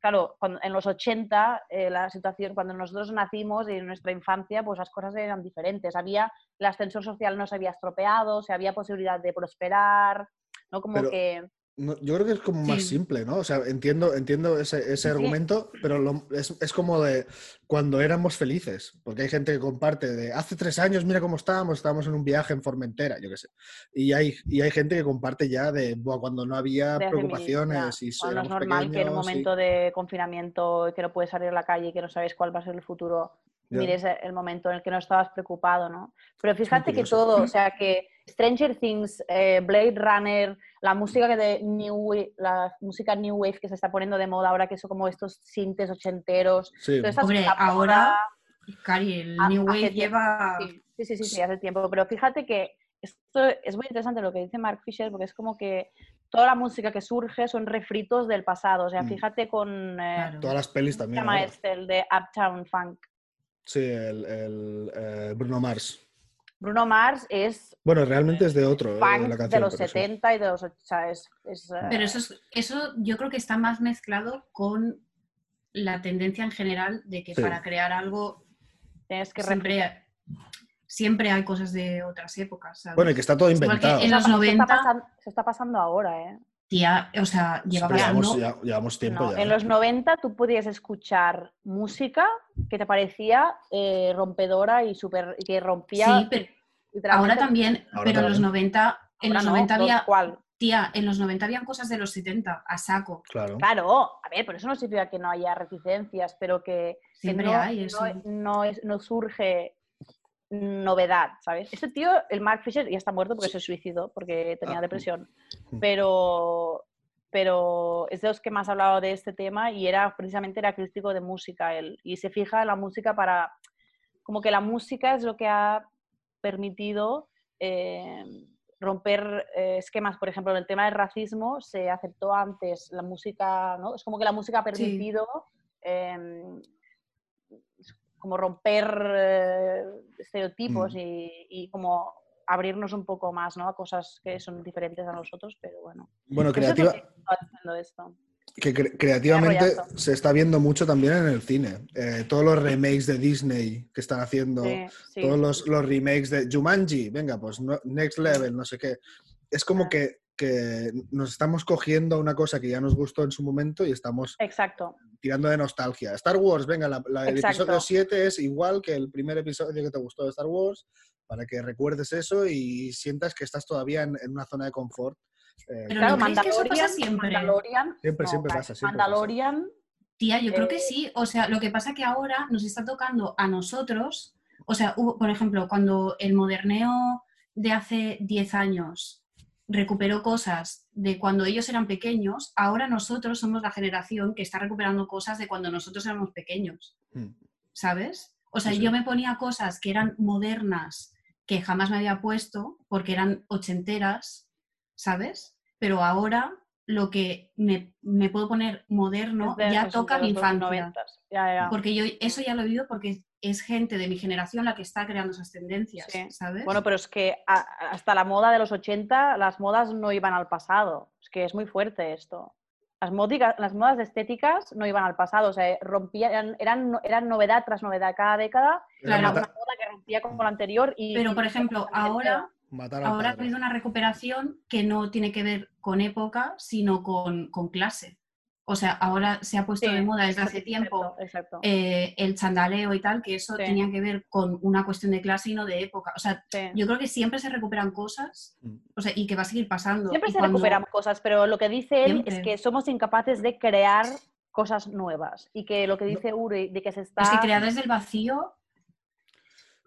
claro, cuando- en los 80, eh, la situación, cuando nosotros nacimos y en nuestra infancia, pues las cosas eran diferentes. Había, el ascensor social no se había estropeado, se había posibilidad de prosperar, ¿no? Como Pero- que... No, yo creo que es como más Sí. simple, ¿no? O sea, entiendo, entiendo ese, ese argumento, pero lo- es, es como de cuando éramos felices, porque hay gente que comparte de hace tres años, mira cómo estábamos, estábamos en un viaje en Formentera, yo qué sé. Y hay, y hay gente que comparte ya de "Buah, cuando no había de mil- preocupaciones ya, y cuando es normal que en un pequeños y- momento de confinamiento, que no puedes salir a la calle y que no sabes cuál va a ser el futuro, mires el momento en el que no estabas preocupado, ¿no? Pero fíjate que todo, o sea, que Stranger Things, eh, Blade Runner, la música que de New Wave, la música New Wave que se está poniendo de moda ahora, que son como estos sintes ochenteros. Sí. Hombre, ahora, Cari, el New Wave tiempo, lleva... Sí, sí, sí, sí, sí, hace tiempo. Pero fíjate que esto es muy interesante lo que dice Mark Fisher, porque es como que toda la música que surge son refritos del pasado. O sea, Mm. fíjate con... eh, Claro. Todas las pelis ¿cómo se también. llama este? El de Uptown Funk. Sí, el, el, eh, Bruno Mars. Bruno Mars es Bueno, realmente es de otro, eh, la de canción. los pero sí. 70 y de los... O sea, es... es, eh, Pero eso, es- eso yo creo que está más mezclado con la tendencia en general de que Sí. para crear algo tienes que siempre, siempre hay cosas de otras épocas. ¿sabes? Bueno, y que está todo Igual que inventado. en los Eso está 90, pasan- se está pasando ahora, ¿eh? Tía, o sea, lleva Pero pasando... llevamos, ya- llevamos tiempo No, ya. en ¿eh? los 90 tú podías escuchar música que te parecía eh, rompedora y super, que rompía. Sí, pero ahora también, Ahora pero en los también. 90, en Ahora los no, 90 ¿por había, cuál? tía, en los 90 habían cosas de los 70, a saco. Claro. Claro, a ver, pero eso no significa que no haya reticencias, pero que, que Siempre no, hay eso. no, no es, no surge novedad, ¿sabes? Este tío, el Mark Fisher, ya está muerto porque se suicidó, porque tenía Ah. depresión, Mm. pero, pero es de los que más ha hablado de este tema y era precisamente era crítico de música él, y se fija en la música para, como que la música es lo que ha permitido eh, romper eh, esquemas, por ejemplo, en el tema del racismo se aceptó antes la música, ¿no? Es como que la música ha permitido em, como romper eh, estereotipos Mm. y, y como abrirnos un poco más ¿no? a cosas que son diferentes a nosotros, pero bueno. Bueno, creativa, que estaba diciendo esto. que cre- creativamente se está viendo mucho también en el cine. Eh, todos los remakes de Disney que están haciendo, Sí, sí, todos los, los remakes de Jumanji, venga, pues no- Next Level, no sé qué. Es como Ah. que, que nos estamos cogiendo una cosa que ya nos gustó en su momento y estamos Exacto. tirando de nostalgia. Star Wars, venga, la- la- el episodio 7 es igual que el primer episodio que te gustó de Star Wars, para que recuerdes eso y sientas que estás todavía en, en una zona de confort. Eh, Pero Claro, ¿no creéis que eso pasa Mandalorian, siempre? Mandalorian, Siempre, no, siempre ca- pasa, siempre pasa. Mandalorian, Tía, yo creo que Eh, sí. O sea, lo que pasa que ahora nos está tocando a nosotros. O sea, hubo, por ejemplo, cuando el moderneo de hace 10 años recuperó cosas de cuando ellos eran pequeños, ahora nosotros somos la generación que está recuperando cosas de cuando nosotros éramos pequeños, mm. ¿sabes? O sea, Sí, sí. yo me ponía cosas que eran modernas que jamás me había puesto porque eran ochenteras, ¿sabes? Pero ahora lo que me, me puedo poner moderno ya toca mi infancia. 90s. Ya, ya. Porque yo eso ya lo he vivido porque es gente de mi generación la que está creando esas tendencias, Sí. ¿sabes? Bueno, pero es que a- hasta la moda de los 80, las modas no iban al pasado. Es que es muy fuerte esto. Las, módica- las modas estéticas no iban al pasado, o sea, rompían, eran, eran, no- eran novedad tras novedad. Cada década Era era Claro. una moda que rompía con la anterior. Y, Pero, por ejemplo, ahora, ahora ha habido una recuperación que no tiene que ver con época, sino con, con clase. O sea, ahora se ha puesto Sí, de moda desde hace exacto, tiempo Exacto. eh, el chandaleo y tal, que eso Sí. tenía que ver con una cuestión de clase y no de época. O sea, sí. yo creo que siempre se recuperan cosas Mm. o sea, y que va a seguir pasando. Siempre Y se cuando- recuperan cosas, pero lo que dice él es Siempre. que somos incapaces de crear cosas nuevas y que lo que dice Uri de que se está Es que crear desde el vacío.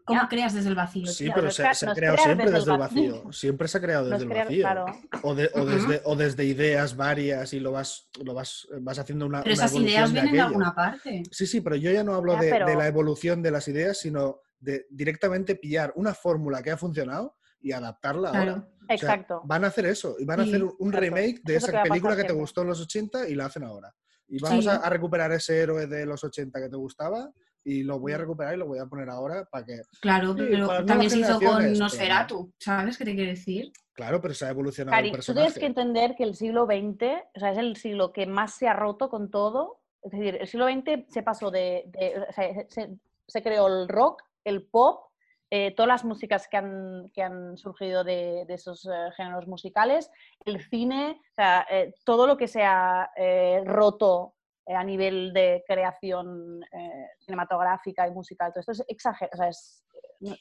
¿Cómo Ya. creas desde el vacío? Sí, pero se, ha es creado siempre desde desde el vacío. vacío. Siempre se ha creado desde es el vacío. claro. O, de- o Ujú. desde, o desde ideas varias y lo vas, lo vas, vas haciendo una, Pero una esas ideas de vienen de alguna parte. Sí, sí, pero yo ya no hablo Ya, de, la evolución de las ideas, sino de directamente pillar una fórmula que ha funcionado y adaptarla ahora. Claro. O sea, Exacto. van a hacer eso y van a Sí, hacer un- un exacto. remake de Eso que esa película que te siempre. gustó en los 80 y la hacen ahora. Y vamos Sí. a, a recuperar ese héroe de los 80 que te gustaba y lo voy a recuperar y lo voy a poner ahora para que... Claro, Sí, pero también se hizo con Nosferatu. ¿Sabes qué te quiero decir? Claro, pero se ha evolucionado Cari, el tú tienes que entender que el siglo XX, o sea, es el siglo que más se ha roto con todo. Es decir, el siglo XX se pasó de, de- o sea, se, se creó el rock, el pop, eh, todas las músicas que han, que han surgido de, de esos eh, géneros musicales, el cine, o sea, eh, todo lo que se ha eh, roto a nivel de creación eh, cinematográfica y musical, todo esto es exagerado. Sea, es,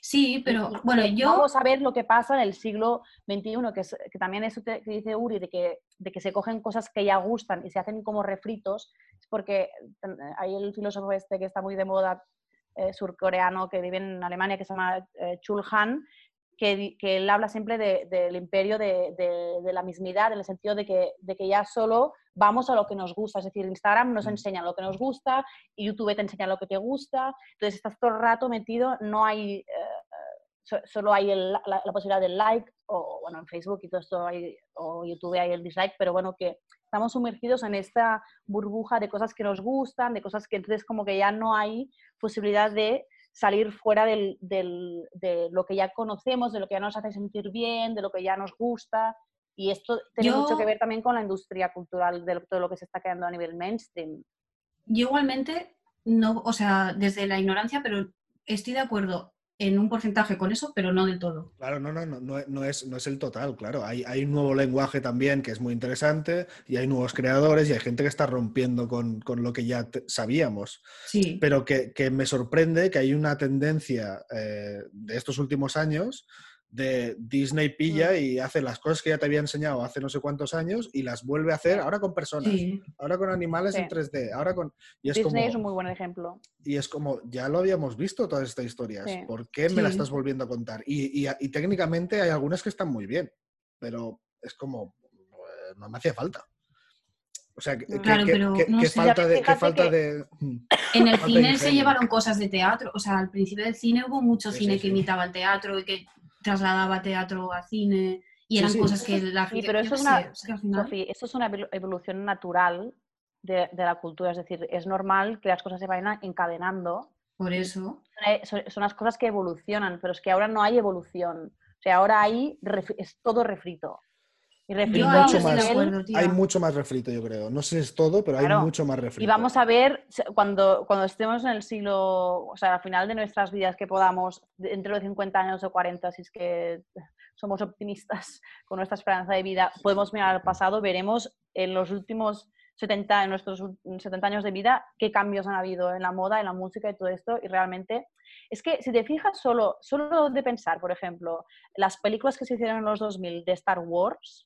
Sí, pero bueno, yo. Vamos a ver lo que pasa en el siglo XXI, que, es, que también eso que que dice Uri, de que, de que se cogen cosas que ya gustan y se hacen como refritos, es porque eh, hay el filósofo este que está muy de moda, eh, surcoreano, que vive en Alemania, que se llama eh, Chul Han, que, que él habla siempre de- del imperio de, de- de la mismidad, en el sentido de que, de que ya solo vamos a lo que nos gusta. Es decir, Instagram nos Mm. enseña lo que nos gusta y YouTube te enseña lo que te gusta. Entonces estás todo el rato metido, no hay, eh, so- solo hay el- la, la posibilidad del like, o bueno, en Facebook y todo esto, hay, o YouTube hay el dislike, pero bueno, que estamos sumergidos en esta burbuja de cosas que nos gustan, de cosas que entonces como que ya no hay posibilidad de salir fuera del, del- de lo que ya conocemos, de lo que ya nos hace sentir bien, de lo que ya nos gusta. Y esto tiene Yo- mucho que ver también con la industria cultural de todo lo que se está creando a nivel mainstream. Yo igualmente, no, o sea, desde la ignorancia, pero estoy de acuerdo en un porcentaje con eso, pero no del todo. Claro, no, no, no, no, es, no es el total, claro. Hay, hay un nuevo lenguaje también que es muy interesante y hay nuevos creadores y hay gente que está rompiendo con, con lo que ya sabíamos. Sí. Pero que, que me sorprende que hay una tendencia eh, de estos últimos años de Disney pilla y hace las cosas que ya te había enseñado hace no sé cuántos años y las vuelve a hacer ahora con personas, Sí. ahora con animales Sí. en 3D, ahora con... Y es, Disney como, es un muy buen ejemplo. y es como, ya lo habíamos visto todas estas historias, Sí. ¿por qué me las Sí. estás volviendo a contar? Y, y- y técnicamente hay algunas que están muy bien, pero es como, no me hacía falta. O sea, Claro, que- pero que- no que sé. falta de... que falta de... En el Falta cine se llevaron cosas de teatro, o sea, al principio del cine hubo mucho Sí, cine sí, que sí. imitaba el teatro y que trasladaba teatro a cine y Sí, eran sí. cosas que la Sí, gente... pero yo eso es una, sé, es que al final- Sofi, eso es una evolu- evolución natural de, de la cultura. Es decir, es normal que las cosas se vayan encadenando. Por eso. Eh, Son, son las cosas que evolucionan, pero es que ahora no hay evolución. O sea, ahora hay es todo refrito. Y refrito ahí mucho más. acuerdo. Hay mucho más refrito, yo creo. No sé si es todo, pero hay Claro. mucho más refrito. Y vamos a ver cuando, cuando estemos en el siglo, o sea, al final de nuestras vidas que podamos, de- entre los 50 años o 40, si es que somos optimistas con nuestra esperanza de vida, podemos mirar al pasado, veremos en los últimos 70, en nuestros ul- 70 años de vida, qué cambios han habido en la moda, en la música y todo esto. Y realmente, es que si te fijas solo, solo de pensar, por ejemplo, las películas que se hicieron en los 2000 de Star Wars,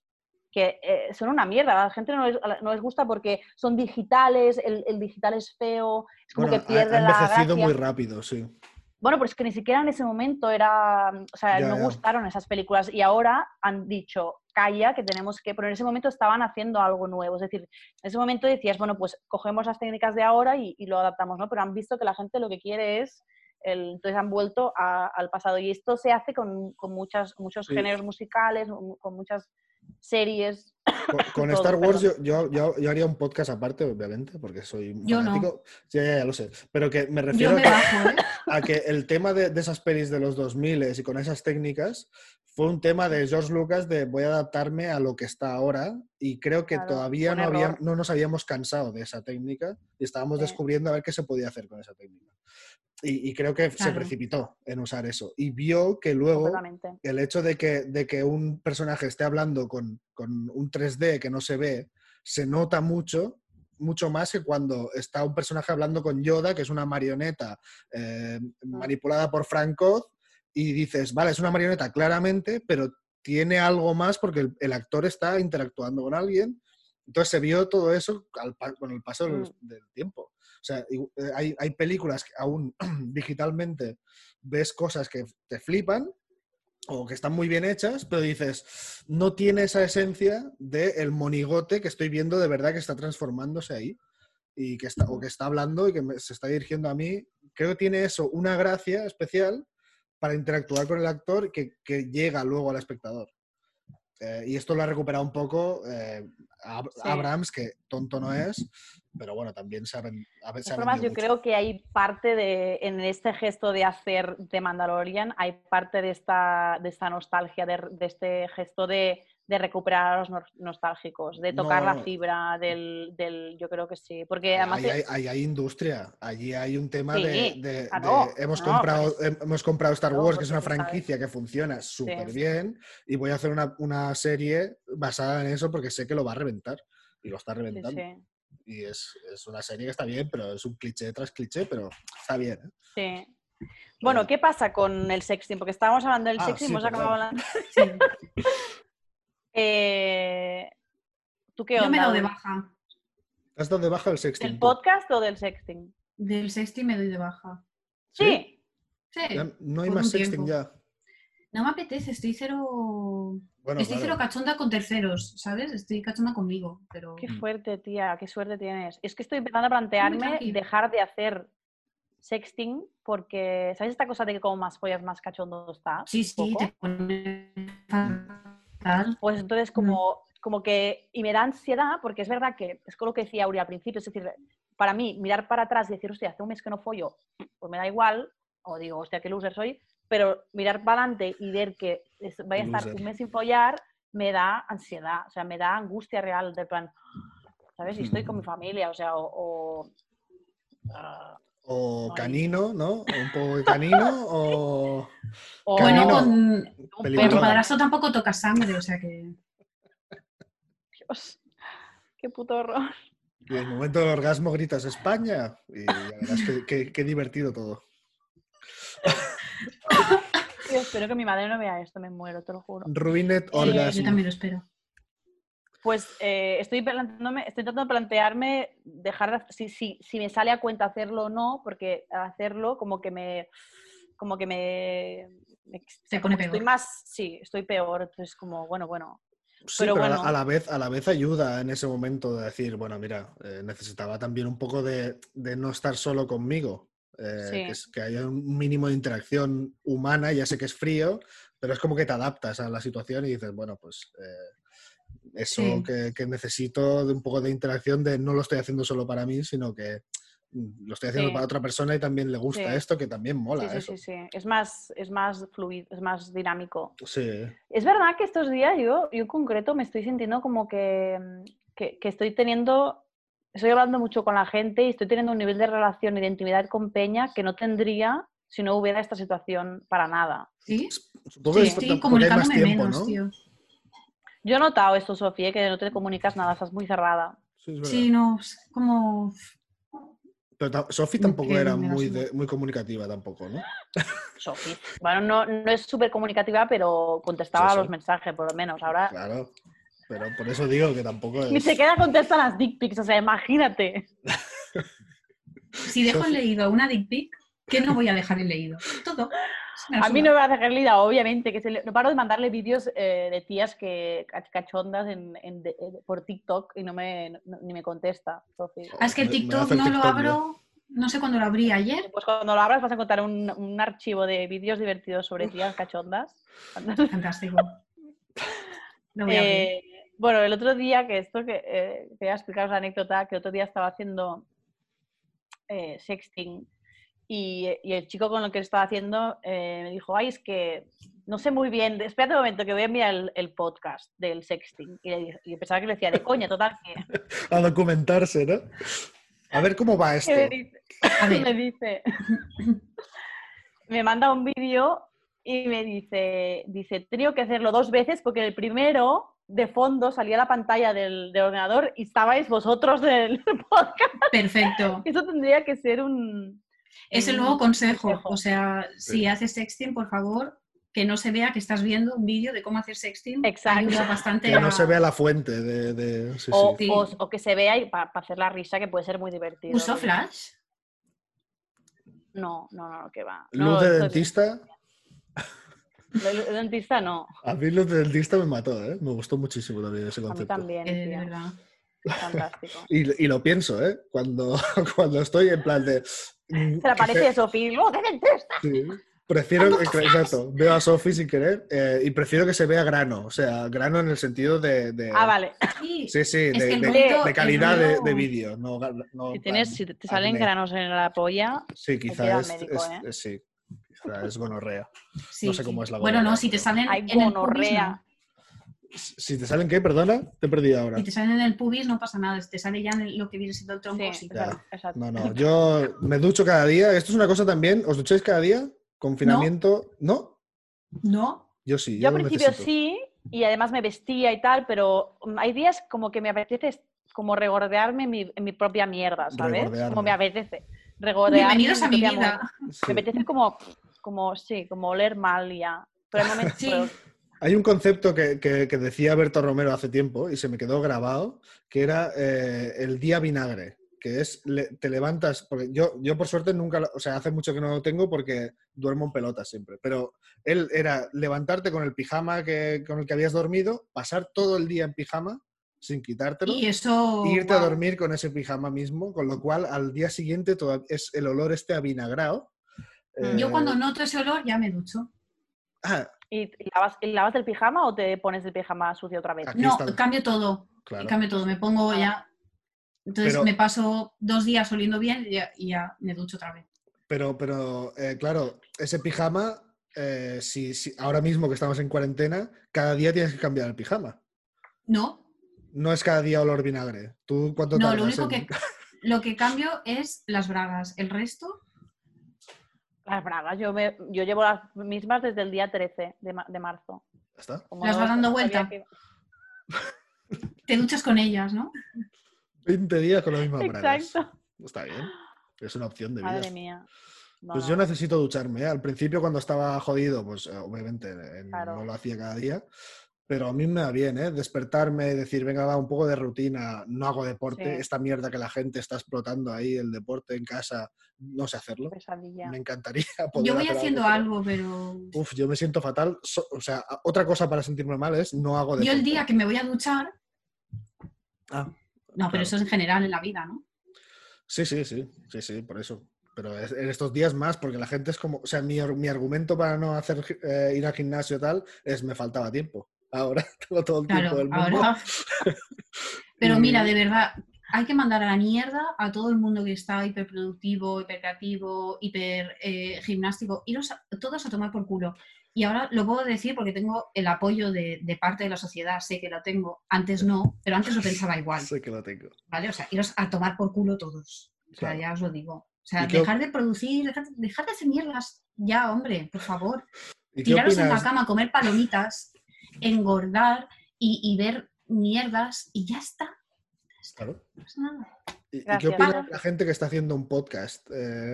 que eh, son una mierda, a la gente no les, la- no les gusta porque son digitales, el, el digital es feo, es como Bueno, que ha- pierde ha la envejecido gracia. muy rápido, sí. Bueno, pues que ni siquiera en ese momento era, o sea, Ya, no ya. gustaron esas películas y ahora han dicho, calla, que tenemos que, pero en ese momento estaban haciendo algo nuevo, es decir, en ese momento decías, bueno, pues cogemos las técnicas de ahora y, y lo adaptamos, ¿no? Pero han visto que la gente lo que quiere es, el, entonces han vuelto a- al pasado y esto se hace con, con muchas, muchos Sí. géneros musicales, mu- con muchas series Con, con Todo, Star Wars yo, yo, yo- yo haría un podcast aparte, obviamente, porque soy un Yo no. fanático. Sí, ya, ya lo sé. Pero que me refiero a bajo, ¿eh? a que el tema de, de esas pelis de los 2000 y con esas técnicas fue un tema de George Lucas de voy a adaptarme a lo que está ahora y creo que Claro, todavía no, había- no nos habíamos cansado de esa técnica y estábamos Sí. descubriendo a ver qué se podía hacer con esa técnica. Y, y creo que se precipitó en usar eso y vio que luego el hecho de que, de que un personaje esté hablando con, con un 3D que no se ve, se nota mucho, mucho más que cuando está un personaje hablando con Yoda, que es una marioneta eh, manipulada por Frank Oz, y dices, vale, es una marioneta claramente, pero tiene algo más porque el, el actor está interactuando con alguien. Entonces se vio todo eso al con el paso del, Mm. del tiempo. O sea, eh, hay, hay películas que aún digitalmente ves cosas que te flipan o que están muy bien hechas, pero dices, no tiene esa esencia del monigote que estoy viendo de verdad que está transformándose ahí y que está, o que está hablando y que me- se está dirigiendo a mí. Creo que tiene eso, una gracia especial para interactuar con el actor que, que llega luego al espectador. Eh, y esto lo ha recuperado un poco eh, Ab- Sí. Abrams, que tonto no es, pero bueno, también ha- De formas, yo mucho. creo que hay parte de, en este gesto de hacer de Mandalorian, hay parte de esta, de esta nostalgia, de, de este gesto de, de recuperar a los nostálgicos, de tocar No. la fibra del, del- Yo creo que sí, porque Ahí además... hay, hay- ahí hay industria, allí hay un tema Sí, de, de- claro, de- hemos, no, comprado, pues- hem- hemos comprado Star Wars, que es porque una sabes. franquicia que funciona súper Sí. bien, y voy a hacer una, una serie basada en eso porque sé que lo va a reventar, y lo está reventando. sí, Y es, es una serie que está bien, pero es un cliché tras cliché, pero está bien. ¿eh? sí. Bueno, ¿qué pasa con el sexting? Porque estábamos hablando del Ah, sexting, sí, hemos acabado hablando... Eh, ¿Tú qué Yo me he onda? dado de baja. ¿Has dado de baja el sexting? ¿Del podcast o del sexting? Del sexting me doy de baja. Sí. Sí. Ya no hay por más sexting tiempo. ya. No me apetece, estoy cero. Bueno, estoy claro. cero cachonda con terceros, ¿sabes? Estoy cachonda conmigo, pero. Qué fuerte, tía, qué suerte tienes. Es que estoy empezando a plantearme dejar de hacer sexting porque, ¿sabes esta cosa de que como más follas, más cachondo estás? Sí, sí, te pone Pues entonces como, como que, y me da ansiedad porque es verdad que es con lo que decía Auri al principio, es decir, para mí mirar para atrás y decir, hostia, hace un mes que no follo, pues me da igual, o digo, hostia, qué loser soy, pero mirar para adelante y ver que voy a estar Loser. un mes sin follar me da ansiedad, o sea, me da angustia real, del plan, ¿sabes? Y estoy con mi familia, o sea, o... o, ah, O canino, ¿no? O un poco de canino, o... o- Bueno, con, con tu padrastro tampoco toca sangre, o sea que. Dios, qué puto horror. Y en el momento del orgasmo gritas España y ya verás qué, qué- qué divertido todo. Tío, espero que mi madre no vea esto, me muero, te lo juro. Ruinet Sí, yo orgasmo. también lo espero. Pues eh, estoy, planteándome, estoy tratando de plantearme dejar de, si, si, si me sale a cuenta hacerlo o no, porque hacerlo como que me como que me, como pone que estoy peor. más, sí, estoy peor, entonces como, bueno, bueno, Sí, pero pero, a la- bueno. a, la vez, a la vez ayuda en ese momento de decir, bueno, mira, eh, necesitaba también un poco de, de no estar solo conmigo. eh, Sí. que, es- que haya un mínimo de interacción humana, ya sé que es frío, pero es como que te adaptas a la situación y dices, bueno, pues eh, eso Sí. que, que necesito de un poco de interacción, de no lo estoy haciendo solo para mí, sino que mm, lo estoy haciendo Sí. para otra persona y también le gusta Sí. esto, que también mola sí, sí, eso. sí, sí, es más, es más fluido, es más dinámico. Sí. Es verdad que estos días yo, yo en concreto me estoy sintiendo como que, mm, que, que estoy teniendo, estoy hablando mucho con la gente y estoy teniendo un nivel de relación y de intimidad con Peña que no tendría si no hubiera esta situación para nada. ¿Sí? Supongo que Sí, Estoy comunicándome tiempo, menos, ¿no? tío. Yo he notado esto, Sofía, que no te comunicas nada, estás muy cerrada. Sí, es. Sí, no, es como. Pero Sofi tampoco era muy, de- muy comunicativa tampoco, ¿no? Sofía. Bueno, no, no es súper comunicativa, pero contestaba Sí, los mensajes, por lo menos. Ahora Claro. Pero por eso digo que tampoco ni es... siquiera contesta las dick pics, o sea, imagínate. Si dejo en leído una dick pic, ¿qué no voy a dejar en leído? Todo. A mí no me va a dejar lida, obviamente, que se le- no paro de mandarle vídeos eh, de tías que cach- cachondas en, en- de- eh, por TikTok y no me, no- ni me contesta. Ah, es que el TikTok hace no lo TikTok abro, no sé cuándo lo abrí ayer. Pues cuando lo abras vas a encontrar un, un archivo de vídeos divertidos sobre tías cachondas. Fantástico. Lo voy a abrir. Eh, Bueno, el otro día, que esto que eh, quería explicaros la anécdota, que el otro día estaba haciendo eh, sexting y, y el chico con el que estaba haciendo eh, me dijo, ay, es que no sé muy bien, espérate un momento que voy a enviar el, el podcast del sexting. Y, le dije- y pensaba que le decía de coña, total, que, A documentarse, ¿no? A ver cómo va esto. me dice, me dice, me manda un vídeo y me dice, dice, he tenido que hacerlo dos veces porque en el primero de fondo salía la pantalla del, del ordenador y estabais vosotros del podcast. Perfecto. Eso tendría que ser un... Es el un nuevo consejo. consejo. O sea, si haces sexting, por favor, que no se vea que estás viendo un vídeo de cómo hacer sexting. Exacto. Ayuda bastante Que no se vea la fuente de... de- sí, O, sí. Sí. o- o que se vea y para hacer la risa, que puede ser muy divertido. ¿Usó flash? No, no, no, que va. Luz No, de dentista. de luz de dentista no. A mí luz de dentista me mató, ¿eh? Me gustó muchísimo también ese A mí concepto. también. Eh, de verdad. Fantástico. Y, y lo pienso, ¿eh? Cuando, cuando estoy en plan de... mm, Se que le aparece Sofía, ¡luz de dentista! Sí. Prefiero, exacto, veo a Sofi sin querer eh, y prefiero que se vea grano, o sea, grano en el sentido de... de- Ah, vale. Sí, Sí, de, de- de calidad de, vídeo. No, no Si, en tienes, si te salen acné. granos en la polla, Sí, que ir quizá al es, médico, es- ¿eh? es- sí, quizá es gonorrea. sí, no sé cómo es la Bueno, no, gonorrea, si te salen hay en gonorrea. no. Si te salen qué, perdona, te he perdido ahora. Si te salen en el pubis no pasa nada. Si te sale ya en el- lo que viene siendo el tronco, Sí, exacto, exacto. No, no, yo me ducho cada día. Esto es una cosa también. ¿Os ducháis cada día? ¿Confinamiento? ¿No? ¿No? Yo sí. Yo al lo principio necesito. sí, y además me vestía y tal, pero hay días como que me apetece como regordearme en mi, en mi propia mierda, ¿sabes? Como me apetece. Regordearme Bienvenidos en a mi propia vida. Sí. Me apetece como, como, sí, como oler mal ya. Pero hay momentos, Sí. pero- Hay un concepto que, que- que decía Berto Romero hace tiempo y se me quedó grabado, que era eh, el día vinagre, que es, le- te levantas, porque yo, yo por suerte nunca, o sea, hace mucho que no lo tengo porque duermo en pelotas siempre, pero él era levantarte con el pijama que, con el que habías dormido, pasar todo el día en pijama sin quitártelo. Y eso. e irte a dormir con ese pijama mismo, con lo cual al día siguiente toda- es el olor este avinagrado. Yo Eh, cuando noto ese olor ya me ducho. ah, ¿Y, lavas, el pijama o te pones el pijama sucio otra vez? Aquí No, está. cambio todo. claro. Cambio todo. Me pongo ya. Entonces Pero- me paso dos días oliendo bien y ya, y ya me ducho otra vez. Pero, pero eh, claro, ese pijama, eh, si, si ahora mismo que estamos en cuarentena, cada día tienes que cambiar el pijama. No, No es cada día olor vinagre. ¿Tú cuánto no, tardas lo único en- que, lo que cambio es las bragas. El resto, Las bragas, yo, me, yo llevo las mismas desde el día 13 de, ma- de marzo. Está. Como ¿Las no vas dando vuelta? que- te duchas con ellas, ¿no? 20 días con las mismas bragas. Exacto. Está bien. Es una opción de vida. Madre mía. No, Pues no. yo necesito ducharme. ¿eh? Al principio, cuando estaba jodido, pues eh, obviamente eh, Claro. no lo hacía cada día. Pero a mí me va bien, ¿eh? Despertarme, decir, venga, va, un poco de rutina, no hago deporte. Sí. Esta mierda que la gente está explotando ahí, el deporte en casa, no sé hacerlo. Pesadilla. Me encantaría poder Yo voy hacer haciendo algo, pero Uf, yo me siento fatal. So- o sea, otra cosa para sentirme mal es no hago deporte. yo el día que me voy a duchar, Ah, no, Claro. pero eso es en general en la vida, ¿no? sí, sí, sí, sí, sí, por eso. Pero en estos días más, porque la gente es como, o sea, mi, mi argumento para no hacer eh, ir al gimnasio y tal es me faltaba tiempo. Ahora tengo todo el tiempo del mundo. ahora. Pero Y- mira, de verdad, hay que mandar a la mierda a todo el mundo que está hiperproductivo, hipercreativo, hiper eh, gimnástico, iros a- todos a tomar por culo. Y ahora lo puedo decir porque tengo el apoyo de, de parte de la sociedad, sé que lo tengo, antes no, pero antes lo pensaba igual, Sé que lo tengo. ¿vale? O sea, iros a tomar por culo todos. O sea, Claro. ya os lo digo. O sea, ¿Y qué dejar de producir, dejar, dejar de hacer mierdas ya, hombre, por favor. ¿Y Tiraros en la cama, comer palomitas, engordar y, y ver mierdas y ya está. Claro. No pasa nada. ¿Y, y qué Gracias. opina la gente que está haciendo un podcast eh,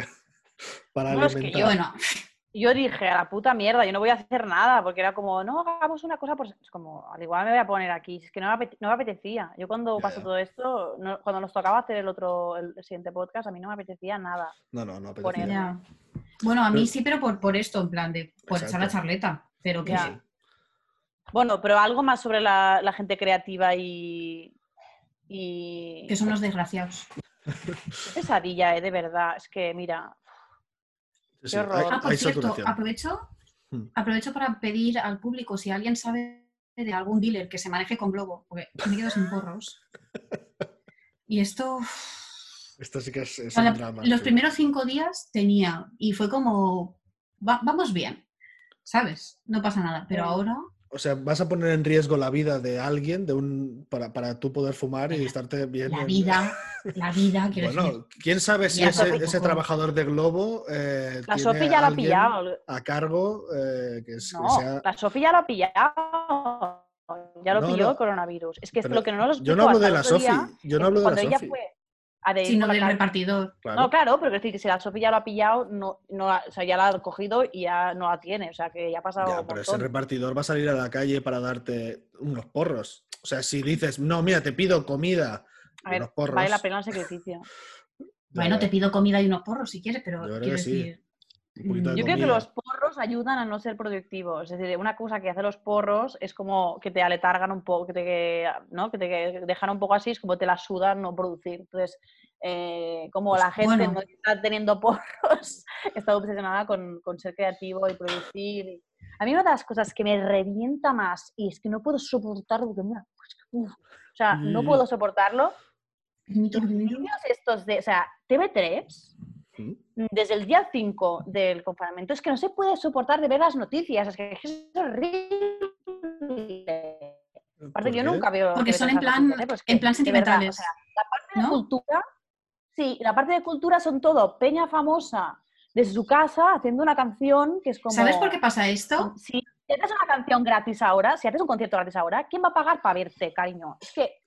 para No, es que alimentar? yo- Bueno, Yo dije, a la puta mierda, yo no voy a hacer nada, porque era como, no, hagamos una cosa, pues es como, al igual me voy a poner aquí, es que no me, apete- no me apetecía. Yo cuando Ya, pasó ya. todo esto, no- cuando nos tocaba hacer el otro, el siguiente podcast, a mí no me apetecía nada. No, no, no. Ya. Bueno, a mí Pero- sí, pero por, por esto, en plan de por echar la Exacto. charleta. Pero que Ya. Bueno, pero algo más sobre la, la gente creativa y... y... que son los desgraciados. Qué pesadilla, eh, de verdad. Es que, mira, Qué sí, horror. hay, Ah, por cierto, saturación. aprovecho, Hmm. aprovecho para pedir al público si alguien sabe de algún dealer que se maneje con Globo, porque me quedo sin porros. Y esto, Esto sí que es, es un drama. los sí. primeros cinco días tenía y fue como, "Va- vamos bien, ¿sabes? No pasa nada, pero Sí. ahora O sea, vas a poner en riesgo la vida de alguien de un, para, para tú poder fumar y estarte bien. la en- vida, la vida, quiero decir, Bueno, quién sabe si ese, trabajador de Globo eh, La tiene Sofi ya a lo ha pillado. a cargo eh, que, es- que No, sea- la Sofi ya lo ha pillado. Ya lo No, pilló no. el coronavirus. Es que Pero lo que no nos yo no hablo de la Sofi, yo no es hablo de la cuando ella Sofi. fue a de sino del repartidor. claro. No, claro, pero es decir que si la Sofi ya lo ha pillado, no, no, o sea, ya la ha cogido y ya no la tiene. O sea, que ya ha pasado Ya, un pero ese repartidor va a salir a la calle para darte unos porros. O sea, si dices, no, mira, te pido comida A ver, unos porros. vale la pena el sacrificio. Bueno, te pido comida y unos porros si quieres, pero quiero sí. Yo creo que los porros ayudan a no ser productivos. Es decir, una cosa que hace los porros es como que te aletargan un poco, que te, ¿no? que te dejan un poco así, es como te la sudan no producir. Entonces, eh, como Pues, la gente bueno. no está teniendo porros, está obsesionada con, con ser creativo y producir. A mí una de las cosas que me revienta más y es que no puedo soportarlo, porque mira, pues, uf, o sea, no Mm. puedo soportarlo. Los vídeos estos de, o sea, TV3 ¿Mm? Desde el día 5 del confinamiento es que no se puede soportar de ver las noticias, es que es horrible. Aparte, ¿Por yo nunca veo. Porque TV3 son en plan- noticias, ¿eh? Pero es en plan verdad, sentimentales, o sea, la parte de cultura, sí, la parte de cultura son todo peña famosa desde su casa haciendo una canción que es como. ¿Sabes por qué pasa esto? Si haces una canción gratis ahora, si haces un concierto gratis ahora, ¿quién va a pagar para verte, cariño? Es que,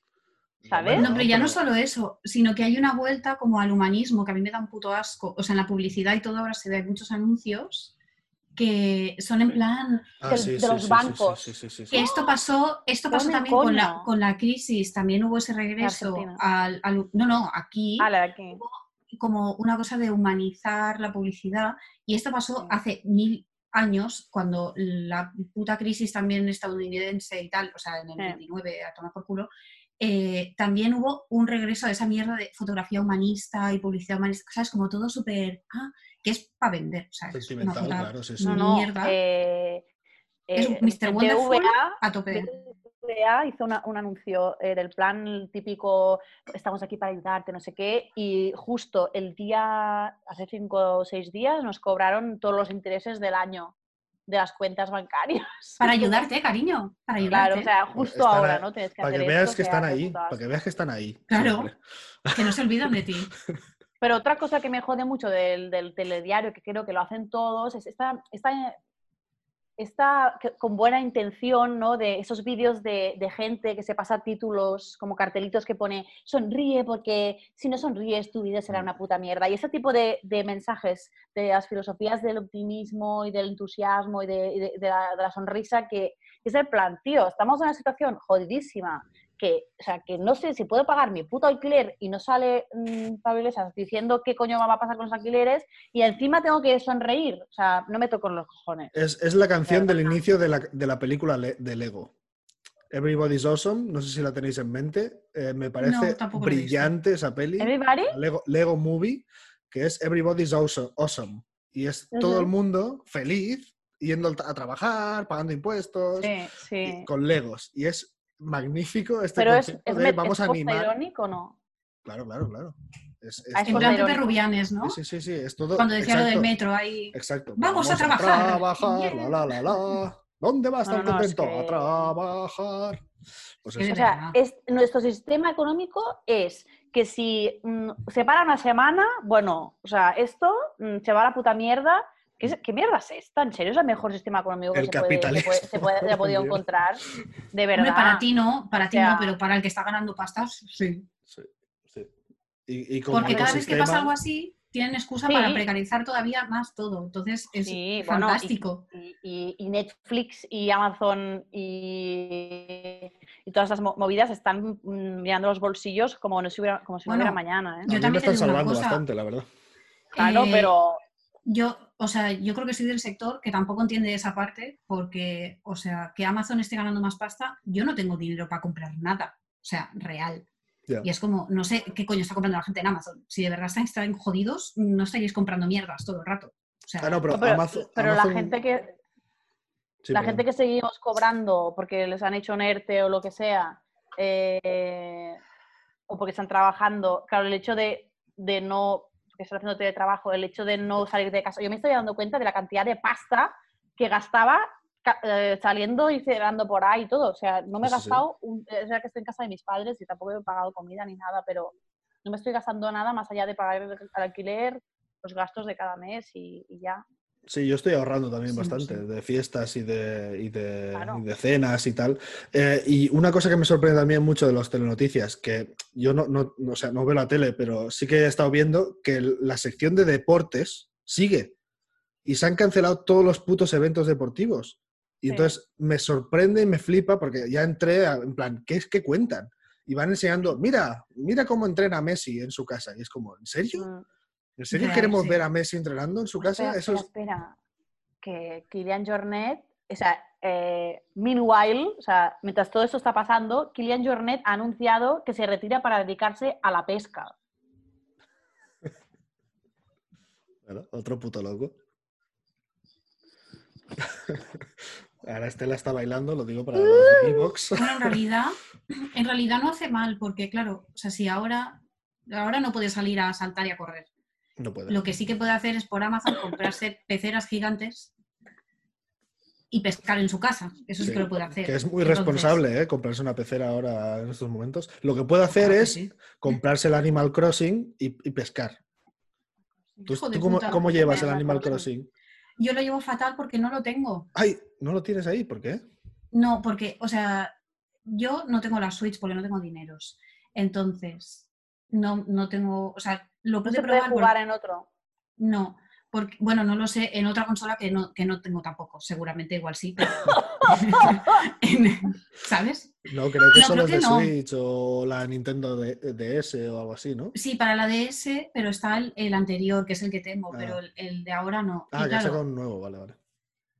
¿sabes? No, pero ya no solo eso, sino que hay una vuelta como al humanismo que a mí me da un puto asco. O sea, en la publicidad y todo ahora se ve muchos anuncios que son en plan, Ah, sí, de sí, los sí, sí, bancos. sí, sí, sí, sí. que esto pasó, esto pasó también con la, con la crisis, también hubo ese regreso al, al- no, no, aquí Ah, la de aquí. como una cosa de humanizar la publicidad y esto pasó Sí. hace mil años cuando la puta crisis también estadounidense y tal, o sea, en el Sí. 29 a tomar por culo, eh, también hubo un regreso a esa mierda de fotografía humanista y publicidad humanista, ¿sabes? Como todo súper, ah, que es para vender, o sea, es una Sentimental, puta claro, sí, sí. No, no. mierda eh, Es eh, Mr. Wonderful BVA a tope. BVA hizo una- un anuncio eh, del plan típico, estamos aquí para ayudarte, no sé qué, y justo el día, hace cinco o seis días, nos cobraron todos los intereses del año de las cuentas bancarias. Para ayudarte, cariño, para ayudarte. Claro, o sea, justo Están ahora, ¿no? Tienes que Para hacer que veas esto, que están ahí, para que veas que están ahí. Claro. siempre. que no se olvidan de ti. Pero otra cosa que me jode mucho del, del telediario, que creo que lo hacen todos, es esta, esta, esta con buena intención, ¿no? De esos vídeos de, de gente que se pasa títulos como cartelitos que pone sonríe porque si no sonríes tu vida será una puta mierda. Y ese tipo de, de mensajes de las filosofías del optimismo y del entusiasmo y de, la, la sonrisa que es el plan, tío, estamos en una situación jodidísima que, o sea, que no sé si puedo pagar mi puto alquiler y no sale mm, Pablo Iglesias diciendo qué coño va a pasar con los alquileres y encima tengo que sonreír. O sea, no me toco en los cojones. Es, es la canción del inicio de la, de la película Le- de Lego. Everybody's Awesome, no sé si la tenéis en mente. eh, me parece brillante esa peli. ¿Everybody? Lego, Lego Movie, que es Everybody's Awesome. awesome. Y es todo el mundo feliz, yendo a trabajar, pagando impuestos, Sí, y- sí. con Legos. Y es magnífico este Pero es, concepto es, de met- vamos es a animar. post-irónico o no? Claro, claro, claro. Es, es Ah, es En plan irónico. Rubianes, ¿no? Sí, sí, sí, es todo. Cuando decía lo del exacto, metro ahí. Exacto. Vamos a trabajar. trabajar, la, la, la, la. ¿Dónde va a estar No, no, es contento? A que- trabajar. Pues Es. O sea, es, nuestro sistema económico es que si mm, se para una semana, bueno, o sea, esto mm, se va a la puta mierda. ¿Qué, es- qué mierda es esta? ¿En serio es el mejor sistema económico que El se, puede, se, puede- se puede- se ha podido encontrar? De verdad. Hombre, para ti no, para ti O sea- no, pero para el que está ganando pastas, sí. Sí, sí. Y, y como Porque cada vez que pasa algo así, tienen excusa Sí. para precarizar todavía más todo. Entonces es Sí, bueno, y- fantástico. y, Netflix y Amazon y, y todas esas mo- movidas están mm, mirando los bolsillos como, no si hubiera, como si Bueno, no hubiera mañana. ¿eh? A Yo mí también me te están salvando cosa. bastante, la verdad. Claro, Eh, pero Yo, o sea, yo creo que soy del sector que tampoco entiende esa parte, porque, o sea, que Amazon esté ganando más pasta, yo no tengo dinero para comprar nada. O sea, real. Y es como, no sé qué coño está comprando la gente en Amazon. Si de verdad están, están jodidos, no estaríais comprando mierdas todo el rato. O sea, Ah, no, pero, No, pero, Amazon, pero Amazon- la gente que... Sí, la perdón. gente que seguimos cobrando porque les han hecho un ERTE o lo que sea, eh, o porque están trabajando, claro, el hecho de, de no, que están haciendo teletrabajo, el hecho de no salir de casa, yo me estoy dando cuenta de la cantidad de pasta que gastaba eh, saliendo y cenando por ahí y todo, o sea, no me he Sí, sí, sí. gastado, un, es verdad que estoy en casa de mis padres y tampoco he pagado comida ni nada, pero no me estoy gastando nada más allá de pagar el alquiler, los gastos de cada mes y, y ya. Sí, yo estoy ahorrando también Sí, bastante sí. de fiestas y de, y de, Claro. y de cenas y tal. Eh, y una cosa que me sorprende también mucho de los telenoticias, que yo no, no, no, o sea, no veo la tele, pero sí que he estado viendo que la sección de deportes sigue. Y se han cancelado todos los putos eventos deportivos. Y Sí. entonces me sorprende y me flipa porque ya entré a- en plan, ¿qué es que cuentan? Y van enseñando, mira, mira cómo entrena Messi en su casa. Y es como, ¿en serio? Mm. ¿En serio Real, queremos sí. ver a Messi entrenando en su casa? Espera, Eso espera, es... espera. Que Kylian Jornet, o sea, eh, meanwhile, o sea, mientras todo esto está pasando, Kylian Jornet ha anunciado que se retira para dedicarse a la pesca. Claro, otro puto loco. Ahora Estela está bailando, lo digo para los de Evox. Bueno, en realidad, en realidad no hace mal, porque claro, o sea, si ahora, ahora no puede salir a saltar y a correr. No puede. Lo que sí que puede hacer es por Amazon comprarse peceras gigantes y pescar en su casa. Eso sí, Sí, que lo puede hacer. Que es muy Entonces, responsable, ¿eh? Comprarse una pecera ahora en estos momentos. Lo que puede hacer claro es sí. comprarse el Animal Crossing y, y pescar. ¿Tú, tú cómo, cómo llevas el Animal. Crossing? Yo lo llevo fatal porque no lo tengo. ¡Ay! ¿No lo tienes ahí? ¿Por qué? No, porque, o sea, yo no tengo la Switch porque no tengo dineros. Entonces, no, no tengo, o sea, lo No pude puede probar. por- jugar en otro. No, porque, bueno, no lo sé, en otra consola que no, que no tengo tampoco. Seguramente igual sí, pero. ¿Sabes? No, creo que No, solo creo es de no. Switch o la Nintendo DS o algo así, ¿no? Sí, para la DS, pero está el, el anterior, que es el que tengo, Ah. pero el, el de ahora no. Ah, y que ha sacado claro, un nuevo, vale, vale.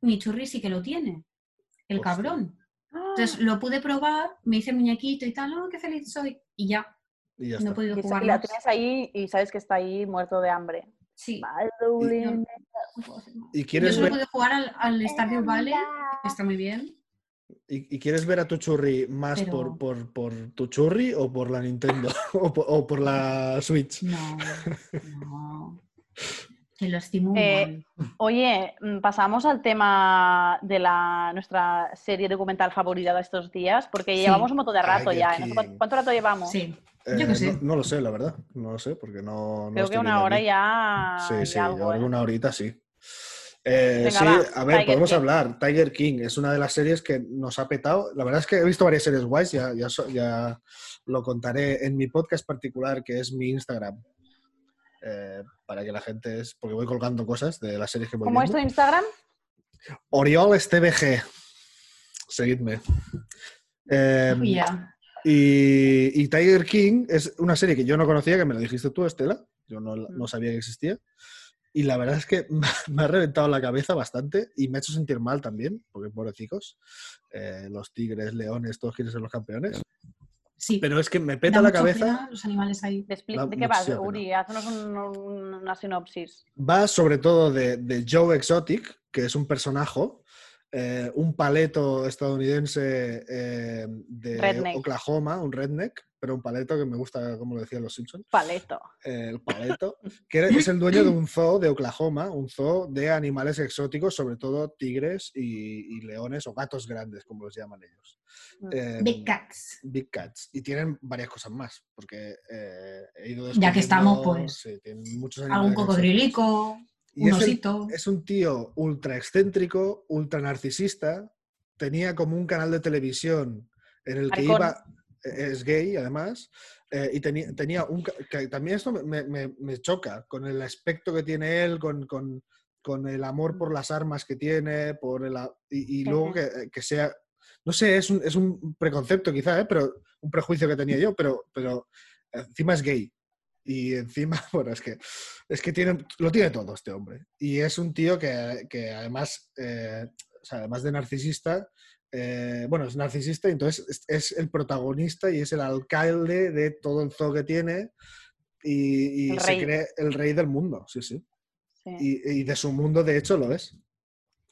mi churri sí que lo tiene, el Hostia. cabrón. Entonces lo pude probar, me hice muñequito y tal, oh, qué feliz soy. Y ya, Y ya no he está. podido jugar y la tienes ahí y sabes que está ahí muerto de hambre. Sí. ¿Y Yo quieres, solo ver, pude jugar al, al Stardew Valley, que está muy bien. y, y quieres ver a tu churri más por, por, por tu churri o por la Nintendo? o, por, o por la Switch? No, no. Que lo estimo Eh. Oye, mm, pasamos al tema de la, nuestra serie documental favorita de estos días, porque Sí. llevamos un montón de rato Tiger ya. ¿eh? No sé King. cuánto, cuánto rato llevamos? Sí. Eh, Yo qué sé. No, no lo sé, la verdad. No lo sé, porque no. no Creo que una hora aquí. ya. Sí, sí, algo, que ¿eh? una horita sí. Eh, Venga, sí, va, a ver, Tiger podemos King. hablar. Tiger King es una de las series que nos ha petado. La verdad es que he visto varias series guays, ya, ya, ya lo contaré en mi podcast particular, que es mi Instagram. Eh, para que la gente es. Porque voy colgando cosas de las series que voy ¿Cómo es viendo. tu Instagram? Oriol STBG. Seguidme. Eh, ya. y, y Tiger King es una serie que yo no conocía, que me la dijiste tú, Estela. Yo no, no Mm. sabía que existía. Y la verdad es que me ha reventado la cabeza bastante y me ha hecho sentir mal también, porque pobrecicos, eh, los tigres, leones, todos quieren ser los campeones. Sí. Pero es que me Da peta la cabeza. los animales ahí. ¿De, qué pena. Uri? Haznos un- un- una sinopsis. Va sobre todo de, de Joe Exotic, que es un personaje, eh, un paleto estadounidense eh, de Redneck. Oklahoma, un redneck, pero un paleto que me gusta, como lo decían los Simpsons. Paleto. el paleto, que es el dueño de un zoo de Oklahoma, un zoo de animales exóticos, sobre todo tigres y, y leones o gatos grandes, como los llaman ellos. Mm. Eh, Big Cats. Big Cats. Y tienen varias cosas más, porque eh, he ido Ya que estamos, pues, sí, tienen muchos Algún cocodrilico, Y un es, el- osito. es un tío ultra excéntrico, ultra narcisista. Tenía como un canal de televisión en el que iba. Es gay, además. eh, y tenía, un. Que también esto me, me- me choca con el aspecto que tiene él, con, con- con el amor por las armas que tiene, por el, y, y luego que, que sea. No sé, es un, es un preconcepto quizá, ¿eh? pero un prejuicio que tenía yo, pero, pero encima es gay. Y encima, bueno, es que, es que tiene, lo tiene todo este hombre. Y es un tío que, que además, eh, o sea, además de narcisista, eh, bueno, es narcisista y entonces es, es el protagonista y es el alcalde de todo el zoo que tiene y, se cree el rey del mundo, sí, sí. Sí. Y, y de su mundo, de hecho, lo es.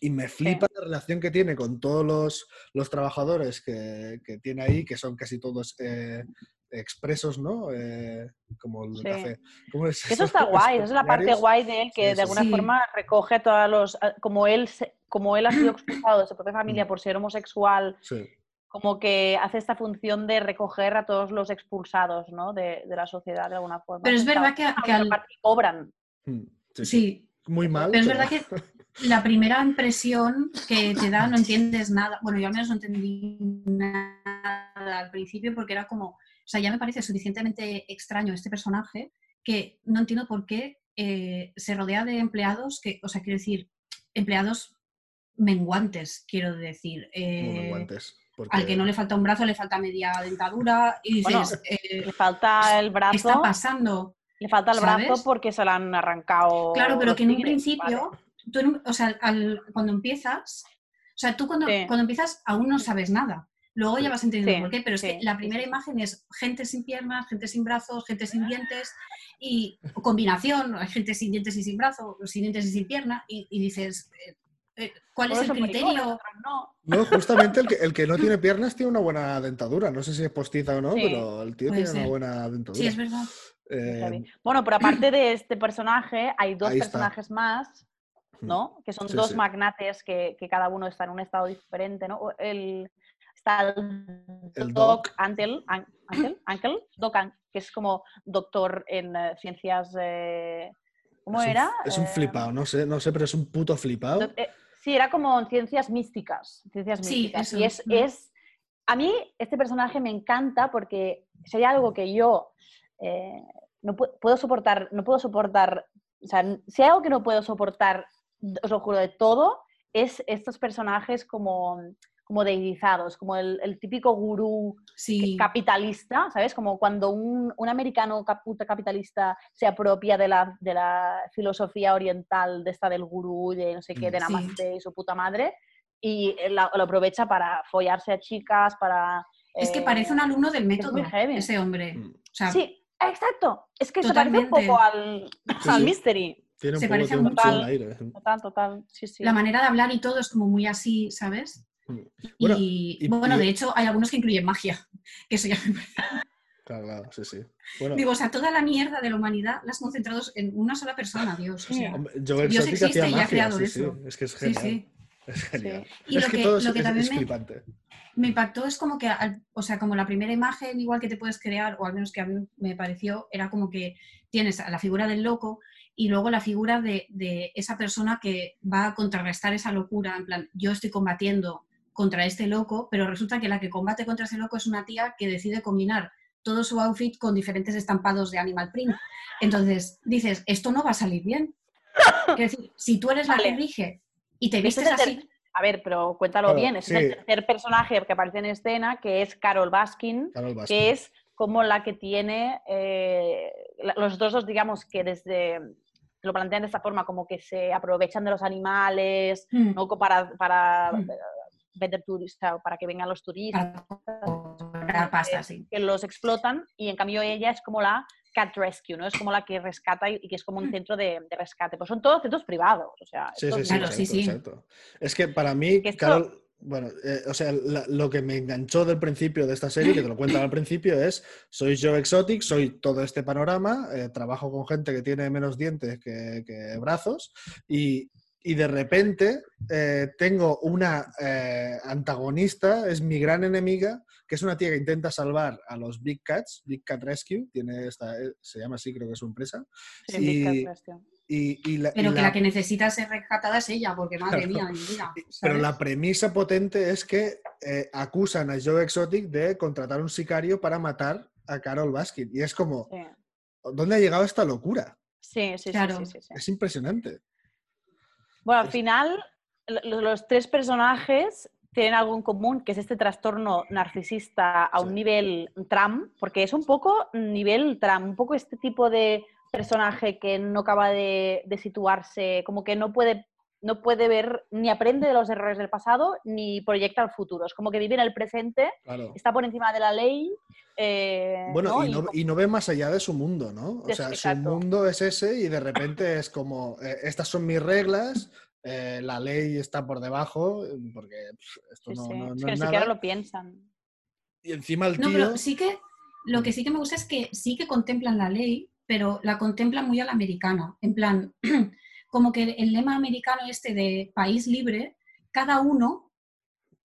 y me flipa la relación que tiene con todos los, los trabajadores que, que tiene ahí, que son casi todos eh, expresos, ¿no? Eh, como el Sí. café. ¿Cómo es Eso está guay, esa es la parte guay de él, que Sí, de alguna sí. forma recoge a todos los. a- Como él, como él ha sido expulsado de su propia familia por ser homosexual, Sí. como que hace esta función de recoger a todos los expulsados ¿no? de, de la sociedad de alguna forma. Pero es verdad que- está que al- cobran. Mm, sí, sí. Sí, Muy mal. pero es pero- verdad que la primera impresión que te da no entiendes nada. Bueno, yo al menos no entendí nada al principio porque era como, sea, ya me parece suficientemente extraño este personaje que no entiendo por qué eh, se rodea de empleados que, o sea, quiero decir, empleados menguantes, quiero decir. Muy eh, menguantes, porque- al que no le falta un brazo le falta media dentadura y dices, Bueno, eh, Le falta el ¿qué brazo. está pasando? Le falta el brazo porque se lo han arrancado. Claro, pero que en un principio, vale. tú en un- o sea, al- cuando empiezas, o sea, tú cuando, Sí. cuando empiezas aún no sabes nada. Luego ya vas entendiendo Sí, por qué, pero es sí, que la primera sí. imagen es gente sin piernas, gente sin brazos, gente sin dientes y combinación, hay gente sin dientes y sin brazos, sin dientes y sin pierna y, y dices, eh, eh, ¿cuál es el criterio? no. No, justamente el que, el que no tiene piernas tiene una buena dentadura. No sé si es postiza o no, Sí, pero el tío tiene una buena dentadura. Sí, es verdad. Eh. Bueno, pero aparte de este personaje, hay dos Ahí está. personajes más, ¿no? Que son Sí, dos sí. magnates que, que cada uno está en un estado diferente, ¿no? El, está el, El Doc Doc. Antle, An- Antle, Antle, Doc An- que es como doctor en eh, ciencias... eh, ¿Cómo es un- era? es un Eh, flipado, no sé, no sé, pero es un puto flipado. do- eh, sí, era como en ciencias místicas. Ciencias Sí, místicas. eso, Y es, es... A mí este personaje me encanta porque si hay algo que yo eh, no pu- puedo soportar, no puedo soportar, o sea, si hay algo que no puedo soportar, os lo juro de todo, es estos personajes como, como deidizados, como el, el típico gurú Sí, capitalista, ¿sabes? Como cuando un, un americano capitalista se apropia de la, de la filosofía oriental, de esta del gurú, de no sé qué, de Mm. Sí. Namaste y su puta madre, y la- lo aprovecha para follarse a chicas, para... es que eh, parece un alumno del método, heavy. ese hombre. Mm. O sea, Sí, exacto. Es que se parece un Totalmente. poco al, Sí, al sí. Mystery. Tiene un se poco, parece tiene un buen aire. Total, total. Sí, sí. la manera de hablar y todo es como muy así, ¿sabes? Bueno, y, y- bueno, y- de hecho, hay algunos que incluyen magia. Que eso ya me parece- Claro, claro, sí, sí. Bueno, Digo, o sea, toda la mierda de la humanidad la has concentrado en una sola persona, Dios. O sea, Dios existe y ha creado sí, eso. sí. Es que es genial. sí. Es genial. Y es lo que, que- todo es, lo que es- también me- impactó es como que, al- o sea, como la primera imagen igual que te puedes crear, o al menos que a mí me pareció, era como que tienes a la figura del loco y luego la figura de, de esa persona que va a contrarrestar esa locura, en plan, yo estoy combatiendo contra este loco, pero resulta que la que combate contra ese loco es una tía que decide combinar todo su outfit con diferentes estampados de animal print. Entonces dices, esto no va a salir bien. Es decir, si tú eres la que Vale. rige y te vistes ter- así, A ver, pero cuéntalo Claro, bien. Ese sí. es el tercer personaje que aparece en escena, que es Carol Baskin, Carol Baskin. que es como la que tiene eh, los dos, dos, digamos, que desde lo plantean de esta forma, como que se aprovechan de los animales, mm, ¿no? Para, para Mm. Vender turistas, para que vengan los turistas, para pasta, sí. que los explotan, y en cambio ella es como la cat rescue, ¿no? Es como la que rescata y, que es como un centro de, de rescate. Pues son todos centros privados, o sea, Sí, sí, es sí, Claro, exacto, sí, sí. exacto. Es que para mí, Que esto- Carol, bueno, eh, o sea, la- lo que me enganchó del principio de esta serie, que te lo cuentan al principio, es, soy Joe Exotic, soy todo este panorama, eh, trabajo con gente que tiene menos dientes que, que brazos, y, y de repente eh, tengo una eh, antagonista, es mi gran enemiga, que es una tía que intenta salvar a los Big Cats, Big Cat Rescue, tiene esta, eh, se llama así, creo que es su empresa, Sí, y- Big Cat Rescue. y, y la- y Pero que la- la que necesita ser rescatada es ella, porque madre Claro. mía, mi vida. Pero ¿sabes? la premisa potente es que eh, acusan a Joe Exotic de contratar un sicario para matar a Carol Baskin. Y es como, Sí, ¿dónde ha llegado esta locura? sí, sí, sí, Claro. sí, sí, sí. Es impresionante. Bueno, al final, lo- los tres personajes tienen algo en común, que es este trastorno narcisista a un Sí. nivel tram, porque es un poco nivel tram, un poco este tipo de personaje que no acaba de, de situarse, como que no puede, no puede ver, ni aprende de los errores del pasado, ni proyecta al futuro. Es como que vive en el presente, Claro. está por encima de la ley. eh, Bueno, ¿no? y, no, y no ve más allá de su mundo, ¿no? O sea, su mundo es ese y de repente es como, eh, estas son mis reglas, eh, la ley está por debajo, porque pff, esto Sí, no, sí. no- es no que ni es siquiera lo piensan. Y encima el No, tío... pero sí que lo que sí que me gusta es que sí que contemplan la ley, pero la contemplan muy a la americana. En plan, como que el lema americano este de país libre, cada uno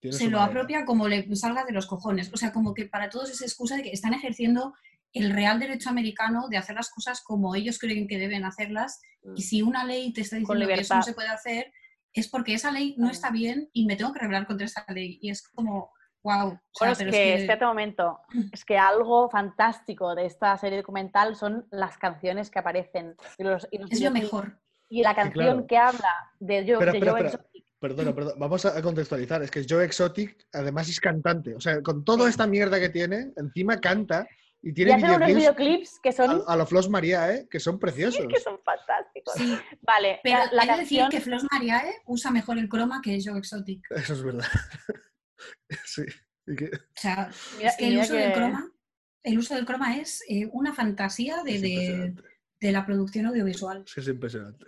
se lo manera. apropia como le salga de los cojones. O sea, como que para todos es excusa de que están ejerciendo el real derecho americano de hacer las cosas como ellos creen que deben hacerlas. Y si una ley te está diciendo que eso no se puede hacer, es porque esa ley no está bien y me tengo que rebelar contra esa ley. Y es como, wow. Bueno, es que, espérate un momento, es que algo fantástico de esta serie documental son las canciones que aparecen. Y, los, y los es lo mejor. Y la canción claro. que habla de, Joe, Espera, de espera, Joe espera. Exotic. Perdona, perdona. Vamos a contextualizar. Es que Joe Exotic además es cantante. O sea, con toda esta mierda que tiene, encima canta y Y tiene hacen unos videoclips videoclips que son, a, a los Flos María, ¿eh? que son preciosos. que son fantásticos. Sí, Vale, pero la, la hay que decir canción... que Flos Mariae usa mejor el croma que Joe Exotic. Eso es verdad. sí. Y que- O sea, Mira- es que y el uso del que- croma, el uso del croma es eh, una fantasía de, es de- de la producción audiovisual. Sí, es impresionante.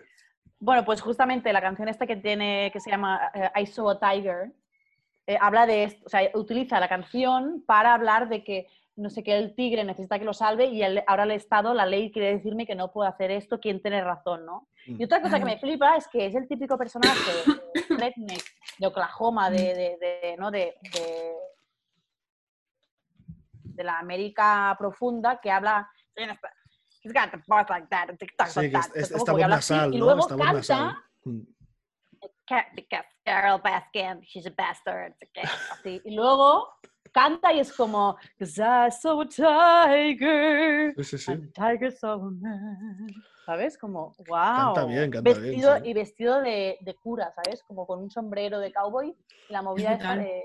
Bueno, pues justamente la canción esta que tiene, que se llama eh, I Saw a Tiger, eh, habla de esto, o sea, utiliza la canción para hablar de que no sé qué, el tigre necesita que lo salve y el- ahora el Estado, la ley quiere decirme que no puedo hacer esto, ¿quién tiene razón, no? Mm. Y otra cosa que me flipa es que es el típico personaje de redneck, de Oklahoma, de, de, de- ¿no? de, de, de la América profunda, que habla... He's got the voice like that, tic, tac, Sí, tac, es, tac, es- como esta que voz habla así, nasal, y ¿no? luego Esta voz canta nasal. Mm. Because Carol Baskin, she's a bastard. Así. Y luego canta y es como, "'Cause I saw a tiger, Sí, sí, sí. and the tiger saw a man". ¿Sabes? Como, wow. Canta bien, canta bien, vestido, sí. Y vestido de, de cura, ¿sabes? Como con un sombrero de cowboy. Y la movida brutal. de...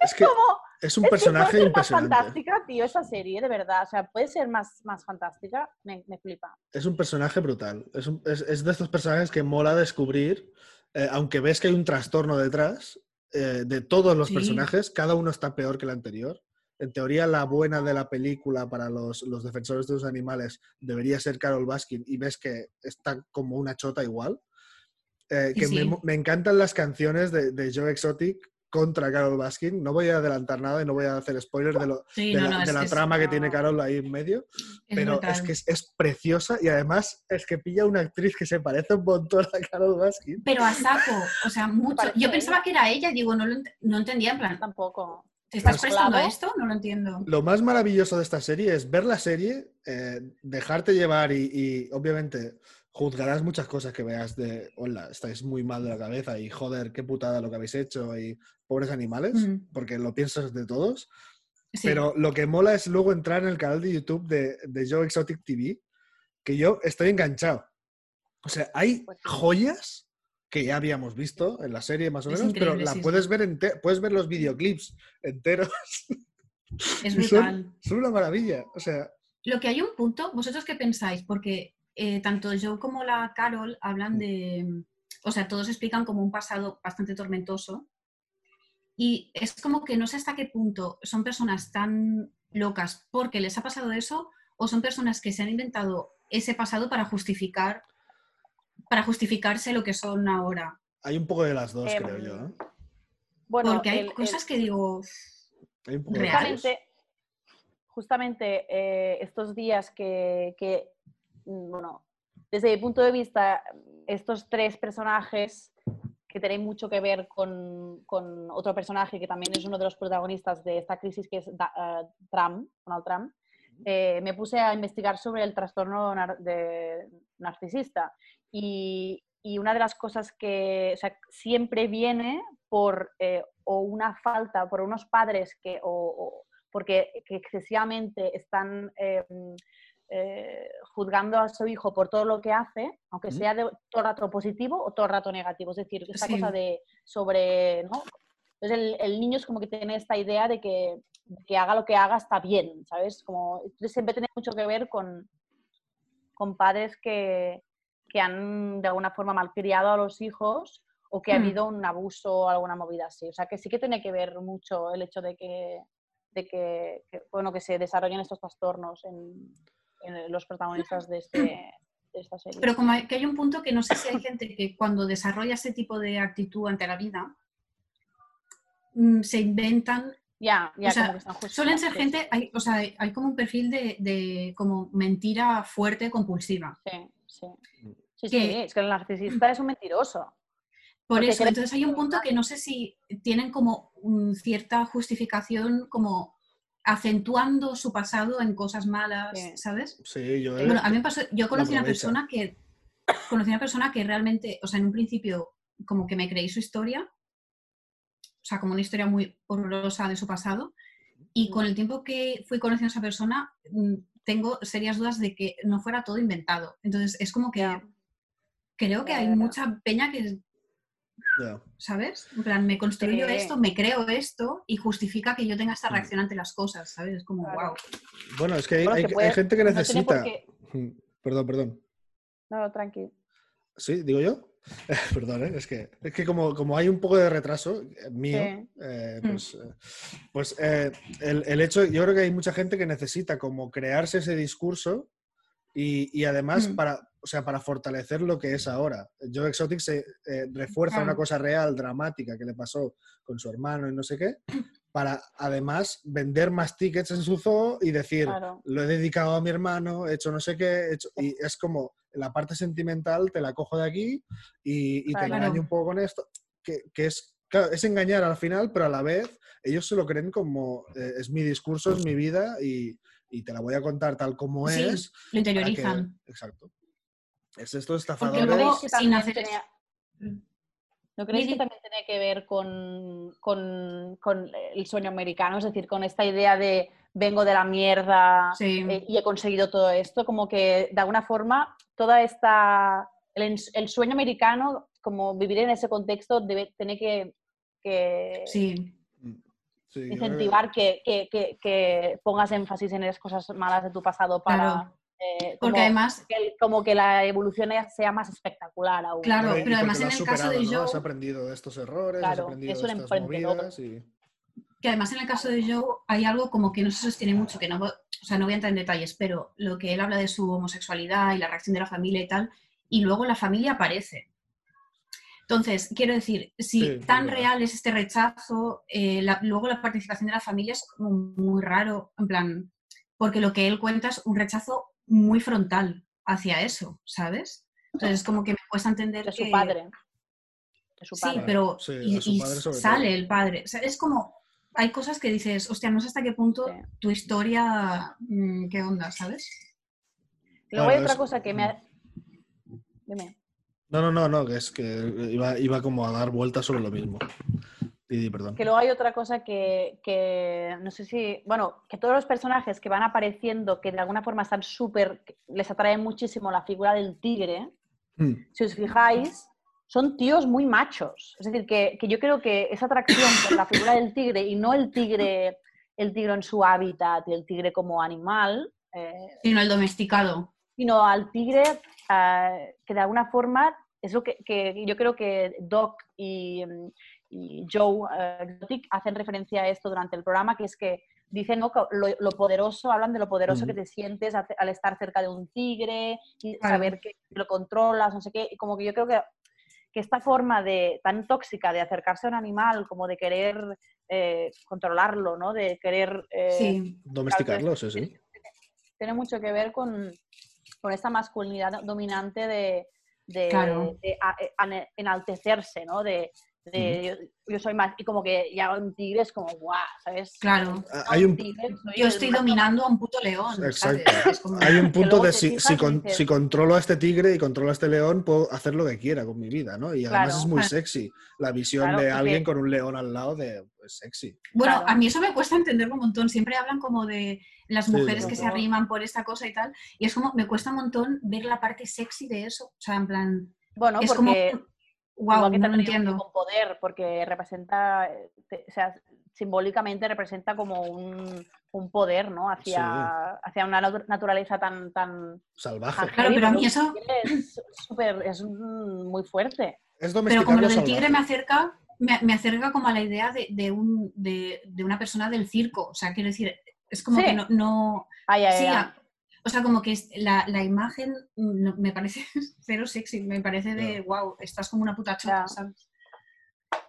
Es que Como, es un es que personaje más impresionante. fantástica, tío, esa serie, de verdad. O sea, puede ser más, más fantástica. Me, me flipa. Es un personaje brutal. Es, un- es- es de estos personajes que mola descubrir, eh, aunque ves que hay un trastorno detrás, eh, de todos los Sí. personajes, cada uno está peor que el anterior. En teoría, la buena de la película para los, los defensores de los animales debería ser Carol Baskin y ves que está como una chota igual. Eh, que me, sí. me encantan las canciones de, de Joe Exotic contra Carol Baskin. No voy a adelantar nada y no voy a hacer spoilers de, lo- Sí, de no, la, no, de es la que es- trama que tiene. Carol ahí en medio es pero es que es, es preciosa y además es que pilla una actriz que se parece un montón a Carol Baskin. Pero a saco, o sea, mucho. Yo pensaba que era ella, digo, no, lo ent- no entendía, en plan, Tampoco. ¿te estás Pues prestando claro. esto? No lo entiendo. Lo más maravilloso de esta serie es ver la serie, eh, dejarte llevar y, y, obviamente juzgarás muchas cosas que veas de, hola, estáis muy mal de la cabeza y joder, qué putada lo que habéis hecho y pobres animales, Mm. porque lo piensas de todos. Sí. Pero lo que mola es luego entrar en el canal de YouTube de, de Joe Exotic TV, que yo estoy enganchado. O sea, hay Pues sí. joyas que ya habíamos visto en la serie más o menos, pero la sí, sí. puedes ver ente- puedes ver los videoclips enteros. es y son- brutal. Son una maravilla. O sea, Lo que hay un punto, ¿vosotros qué pensáis? Porque eh, tanto yo como la Carol hablan de, o sea, todos explican como un pasado bastante tormentoso y es como que no sé hasta qué punto son personas tan locas porque les ha pasado eso o son personas que se han inventado ese pasado para justificar para justificarse lo que son ahora. hay un poco de las dos, Em, creo yo. ¿eh? Bueno, Porque hay el- el- cosas que digo, Hay un poco de justamente, justamente eh, estos días que, que, bueno, desde mi punto de vista, estos tres personajes que tienen mucho que ver con, con otro personaje que también es uno de los protagonistas de esta crisis, que es eh, Trump, Donald Trump, eh, me puse a investigar sobre el trastorno nar- de- narcisista. Y, y una de las cosas que o sea, siempre viene por eh, o una falta, por unos padres que, o, o porque que excesivamente están eh, eh, juzgando a su hijo por todo lo que hace, aunque sea de todo el rato positivo o todo rato negativo. Es decir, esta Sí. cosa de sobre, ¿no? Entonces el, el niño es como que tiene esta idea de que, que haga lo que haga está bien, ¿sabes? Como, siempre tiene mucho que ver con, con padres que, que han de alguna forma malcriado a los hijos o que ha Hmm. habido un abuso o alguna movida así. O sea que sí que tiene que ver mucho el hecho de que, de que, que, bueno, que se desarrollen estos trastornos en los protagonistas de este, de esta serie. Pero como hay- que hay un punto que no sé si hay gente que cuando desarrolla ese tipo de actitud ante la vida, mm, se inventan, ya, o sea, están suelen ser gente, hay, o sea, hay como un perfil de, de como mentira fuerte compulsiva. Sí, sí. Sí, sí, es que el narcisista es un mentiroso. Por Porque eso, entonces hay un punto que no sé si tienen como mm, cierta justificación como acentuando su pasado en cosas malas, Sí. ¿sabes? Sí, yo Bueno, a mí me pasó, yo conocí una persona que conocí una persona que realmente, o sea, en un principio como que me creí su historia, o sea, como una historia muy horrorosa de su pasado, y con el tiempo que fui conociendo a esa persona, mm, tengo serias dudas de que no fuera todo inventado. Entonces, es como que Ya. creo que hay mucha peña que, ¿sabes? En plan, me construyo Sí. esto, me creo esto y justifica que yo tenga esta Mm. reacción ante las cosas, ¿sabes? Es como, Claro. wow. Bueno, es que hay, Bueno, hay- que hay puede- gente que necesita. qué- Mm, Perdón, perdón. No, no, tranqui. ¿Sí? ¿Digo yo? Perdón, ¿eh? es que, es que como, como hay un poco de retraso eh, mío, Sí. eh, Mm. pues, pues eh, el, el hecho, yo creo que hay mucha gente que necesita como crearse ese discurso y, y además Mm. para, o sea, para fortalecer lo que es ahora. Joe Exotic se eh, refuerza una cosa real, dramática, que le pasó con su hermano y no sé qué, para además vender más tickets en su zoo y decir, Claro. lo he dedicado a mi hermano, he hecho no sé qué, he hecho- y es como la parte sentimental te la cojo de aquí y, y te engaño un poco con esto, que, que es, claro, es engañar al final, pero a la vez ellos se lo creen como eh, es mi discurso, es mi vida y, y te la voy a contar tal como Sí, es. Lo que- interiorizan. exacto. Es esto Porque estafadores. luego, ¿No creéis que sin también hacer ¿No creéis que también tiene que ver con, con- con el sueño americano? Es decir, con esta idea de vengo de la mierda Sí. eh, y he conseguido todo esto, como que de alguna forma toda esta... El, el sueño americano, como vivir en ese contexto, debe tener que, que Sí, que- incentivar que, que- que- que pongas énfasis en las cosas malas de tu pasado para... claro. Eh, Porque como, además, que, el- como que la evolución sea más espectacular aún. Claro, y pero además en has el caso superado, de ¿no? Joe- Has aprendido de estos errores, has Claro, aprendido es de estas movidas y... que además en el caso de Joe hay algo como que no se sostiene mucho, que no, o sea, no voy a entrar en detalles, pero lo que él habla de su homosexualidad y la reacción de la familia y tal, y luego la familia aparece. Entonces, quiero decir, si Sí, tan real es este rechazo, eh, la- luego la participación de la familia es como muy raro, en plan, porque lo que él cuenta es un rechazo muy frontal hacia eso, ¿sabes? Entonces, es como que me cuesta entender de su que- padre. De su Sí, padre. pero Sí, y, su y sale todo. el padre. O sea, es como, hay cosas que dices, hostia, no sé hasta qué punto Sí. tu historia, mm, qué onda, ¿sabes? Luego hay otra es- cosa que me... ha- Dime. No, no, no, no, que es que iba, iba como a dar vueltas sobre lo mismo. Didi, perdón. Que luego hay otra cosa que, que no sé si, bueno, que todos los personajes que van apareciendo, que de alguna forma están súper, les atrae muchísimo la figura del tigre, Mm, si os fijáis, son tíos muy machos. Es decir, que, que yo creo que esa atracción por la figura del tigre y no el tigre, el tigre en su hábitat y el tigre como animal, eh, Sino el domesticado. sino al tigre eh, que de alguna forma es lo que, que yo creo que Doc y, mm, y Joe eh, Exotic hacen referencia a esto durante el programa, que es que dicen ¿no? lo, lo poderoso, hablan de lo poderoso que te sientes al estar cerca de un tigre y Claro. saber que lo controlas, no sé qué, y como que yo creo que, que esta forma de tan tóxica de acercarse a un animal, como de querer eh, controlarlo, ¿no? de querer eh, Sí, Domesticarlo, sí, sí. tiene mucho que ver con, con esta masculinidad dominante de, de- Claro. de a- e- ane- enaltecerse, ¿no? De, de yo, yo soy más, y como que ya un tigre es como, guau, ¿sabes? Ah, claro. No, Hay un, tigre, soy Yo el estoy dominando a un puto león. Exacto. Es como- hay un punto de si, si, y con- dices- si controlo a este tigre y controlo a este león, puedo hacer lo que quiera con mi vida, ¿no? Y además Claro. es muy sexy la visión Claro, de porque- alguien con un león al lado de pues, sexy. Bueno, Claro. a mí eso me cuesta entenderlo un montón. Siempre hablan como de las mujeres que se arriman por esta cosa y tal. Y es como, me cuesta un montón ver la parte sexy de eso. O sea, en plan, Bueno, es porque como, wow, igual que no entiendo. con poder, porque representa, eh, o sea, simbólicamente representa como un, un poder, ¿no? Hacia, hacia una natu- naturaleza tan, tan Salvaje. Claro, pero a mí eso- Es súper, es muy fuerte. Es Pero como lo del tigre me acerca, me, me acerca como a la idea de, de un, de, de una persona del circo. O sea, quiero decir, es como Sí. que no, no- Ay, ay, sí, ay. O sea, como que la, la imagen no- me parece cero sexy, me parece de, wow, estás como una puta chota. ¿sabes?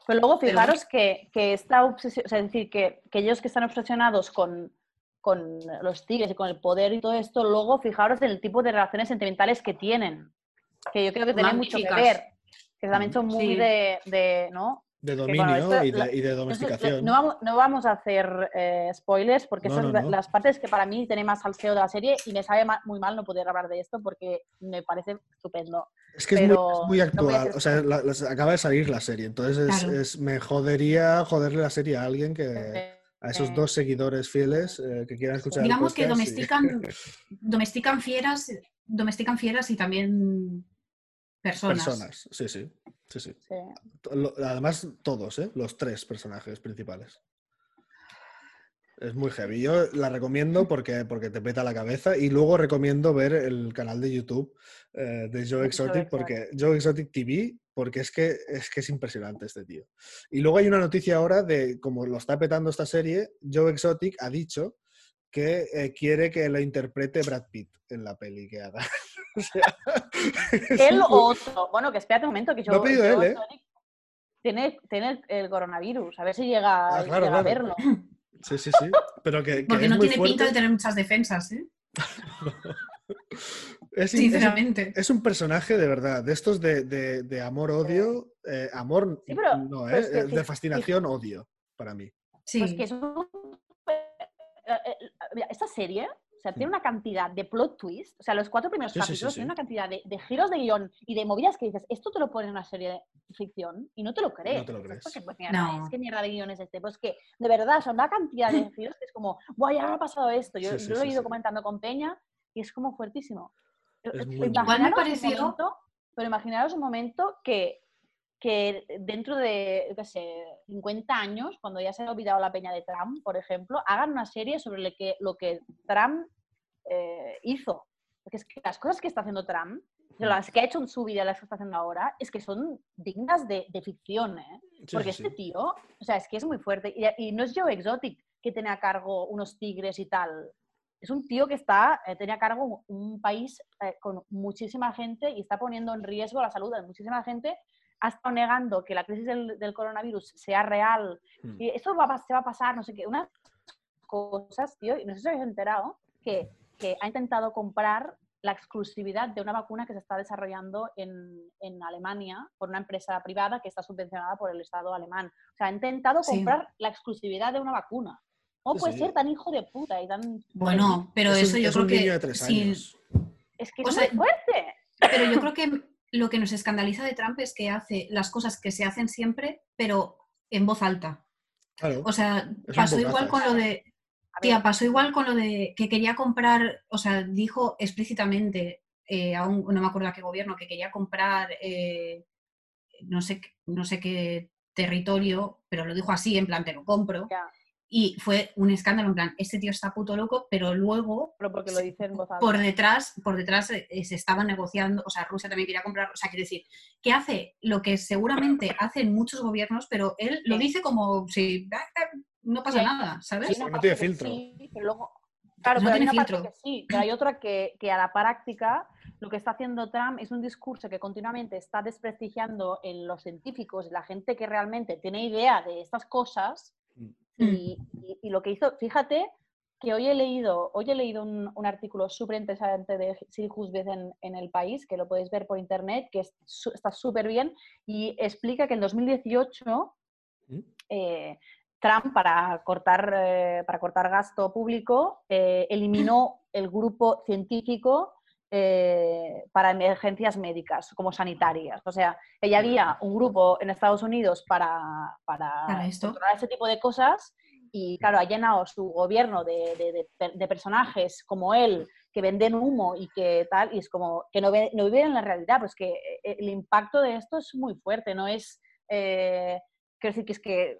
Pero luego Pero- fijaros que, que esta obsesión, o sea, es decir, que, que ellos que están obsesionados con, con los tigres y con el poder y todo esto, luego fijaros en el tipo de relaciones sentimentales que tienen, que yo creo que tienen mucho que ver, que también son muy Sí. de, de, ¿no? De bueno, dominio esto- y, de, la- y de Entonces, domesticación. No vamos, no vamos a hacer eh, spoilers porque No, esas no, son no. las partes que para mí tienen más salseo de la serie y me sabe muy mal no poder hablar de esto porque me parece estupendo. Es que es muy, es actual. O sea, la- la- acaba de salir la serie. Entonces es- Claro. es- me jodería joderle la serie a alguien que. A esos Eh, dos seguidores fieles eh, que quieran escuchar el Digamos que y- domestican, domestican fieras, domestican fieras y también personas. personas. Sí, sí. Sí, sí. Además, todos, ¿eh? Los tres personajes principales. Es muy heavy. Yo la recomiendo porque, porque te peta la cabeza y luego recomiendo ver el canal de YouTube eh, de Joe Joe Exotic porque Joe Exotic TV porque es que, es que es impresionante este tío. Y luego hay una noticia ahora de, como lo está petando esta serie, Joe Exotic ha dicho que eh, quiere que lo interprete Brad Pitt en la peli que haga. O sea, Él o otro. Bueno, que espérate un momento, que yo. Lo ha pedido yo él, ¿eh? Tiene, tiene el coronavirus, a ver si llega, Ah, claro, llega a verlo. Sí, sí, sí. Pero que, que Porque es no muy tiene pinta de fuerte. tener muchas defensas, ¿eh? Es, sinceramente. es un personaje de verdad, de estos de, de- de amor-odio, eh, amor, Sí, pero- no, ¿eh? es que de fascinación-odio, para mí. Sí. Pues que es un- eh, eh, esta serie, sea, tiene una cantidad de plot twists, o sea, los cuatro primeros. Sí, sí, sí, capítulos sí. tienen una cantidad de, de giros de guion y de movidas que dices, esto te lo pone en una serie de ficción y no te lo crees. te lo crees. "Pues que, pues, mierda No. es, ¿qué mierda de guion es este? Pues que, de verdad, son una cantidad de giros que es como, guay, ahora ha pasado esto. Yo, Sí, sí, yo lo he ido sí. comentando con Peña y es como fuertísimo. Es muy Imaginaros un momento- pero imaginaros un momento que, que dentro de, yo qué sé, 50 años, cuando ya se ha olvidado la peña de Trump, por ejemplo, hagan una serie sobre lo que, lo que Trump eh, hizo. Porque es que las cosas que está haciendo Trump, de las que ha hecho en su vida las que está haciendo ahora, es que son dignas de, de ficción, ¿eh? Porque sí, este sí. tío, o sea, es que es muy fuerte. Y, y no es Joe Exotic que tiene a cargo unos tigres y tal. Es un tío que está, eh, tiene a cargo un, país eh, con muchísima gente y está poniendo en riesgo la salud de muchísima gente. Ha estado negando que la crisis del, del coronavirus sea real. Mm. Y esto va, se va a pasar, no sé qué. Unas cosas, tío, y no sé si habéis enterado, que, que ha intentado comprar la exclusividad de una vacuna que se está desarrollando en, en Alemania por una empresa privada que está subvencionada por el Estado alemán. O sea, ha intentado Sí. comprar la exclusividad de una vacuna. ¿Cómo Sí, puede sí. ser tan hijo de puta y tan... Bueno, pero Es un- eso yo es creo un que. de tres sí, años. Es que O es sea, muy fuerte. Pero yo creo que lo que nos escandaliza de Trump es que hace las cosas que se hacen siempre, pero en voz alta. Claro. O sea, pasó igual con lo de. Tía, pasó igual con lo de que quería comprar, o sea, dijo explícitamente eh, a un, no me acuerdo a qué gobierno, que quería comprar eh, no, sé, no sé qué territorio, pero lo dijo así, en plan, te lo compro. Ya. Y fue un escándalo, en plan, este tío está puto loco, pero luego pero porque lo por detrás, por detrás eh, se estaba negociando, o sea, Rusia también quería comprar, o sea, quiero decir, que hace lo que seguramente hacen muchos gobiernos, pero él lo dice como si no pasa Sí. nada, ¿sabes? una no tiene que filtro. sí, pero luego... Claro, No pero hay parte que sí, pero hay otra que, que a la práctica lo que está haciendo Trump es un discurso que continuamente está desprestigiando en los científicos la gente que realmente tiene idea de estas cosas. Mm. Y, y- y lo que hizo, fíjate que hoy he leído, hoy he leído un, un artículo súper interesante de Siri Husbeth en, en El País, que lo podéis ver por internet, que es su- está súper bien, y explica que en 2018 ¿Mm? eh, Trump, para cortar, eh, para cortar gasto público, eh, eliminó el grupo científico eh, para emergencias médicas, como sanitarias. O sea, ella había un grupo en Estados Unidos para, para, Para esto. controlar ese tipo de cosas y, claro, ha llenado su gobierno de, de- de per- de personajes como él que venden humo y que tal, y es como que no, ve- no viven en la realidad, pues que el impacto de esto es muy fuerte, no es... eh, quiero decir que es que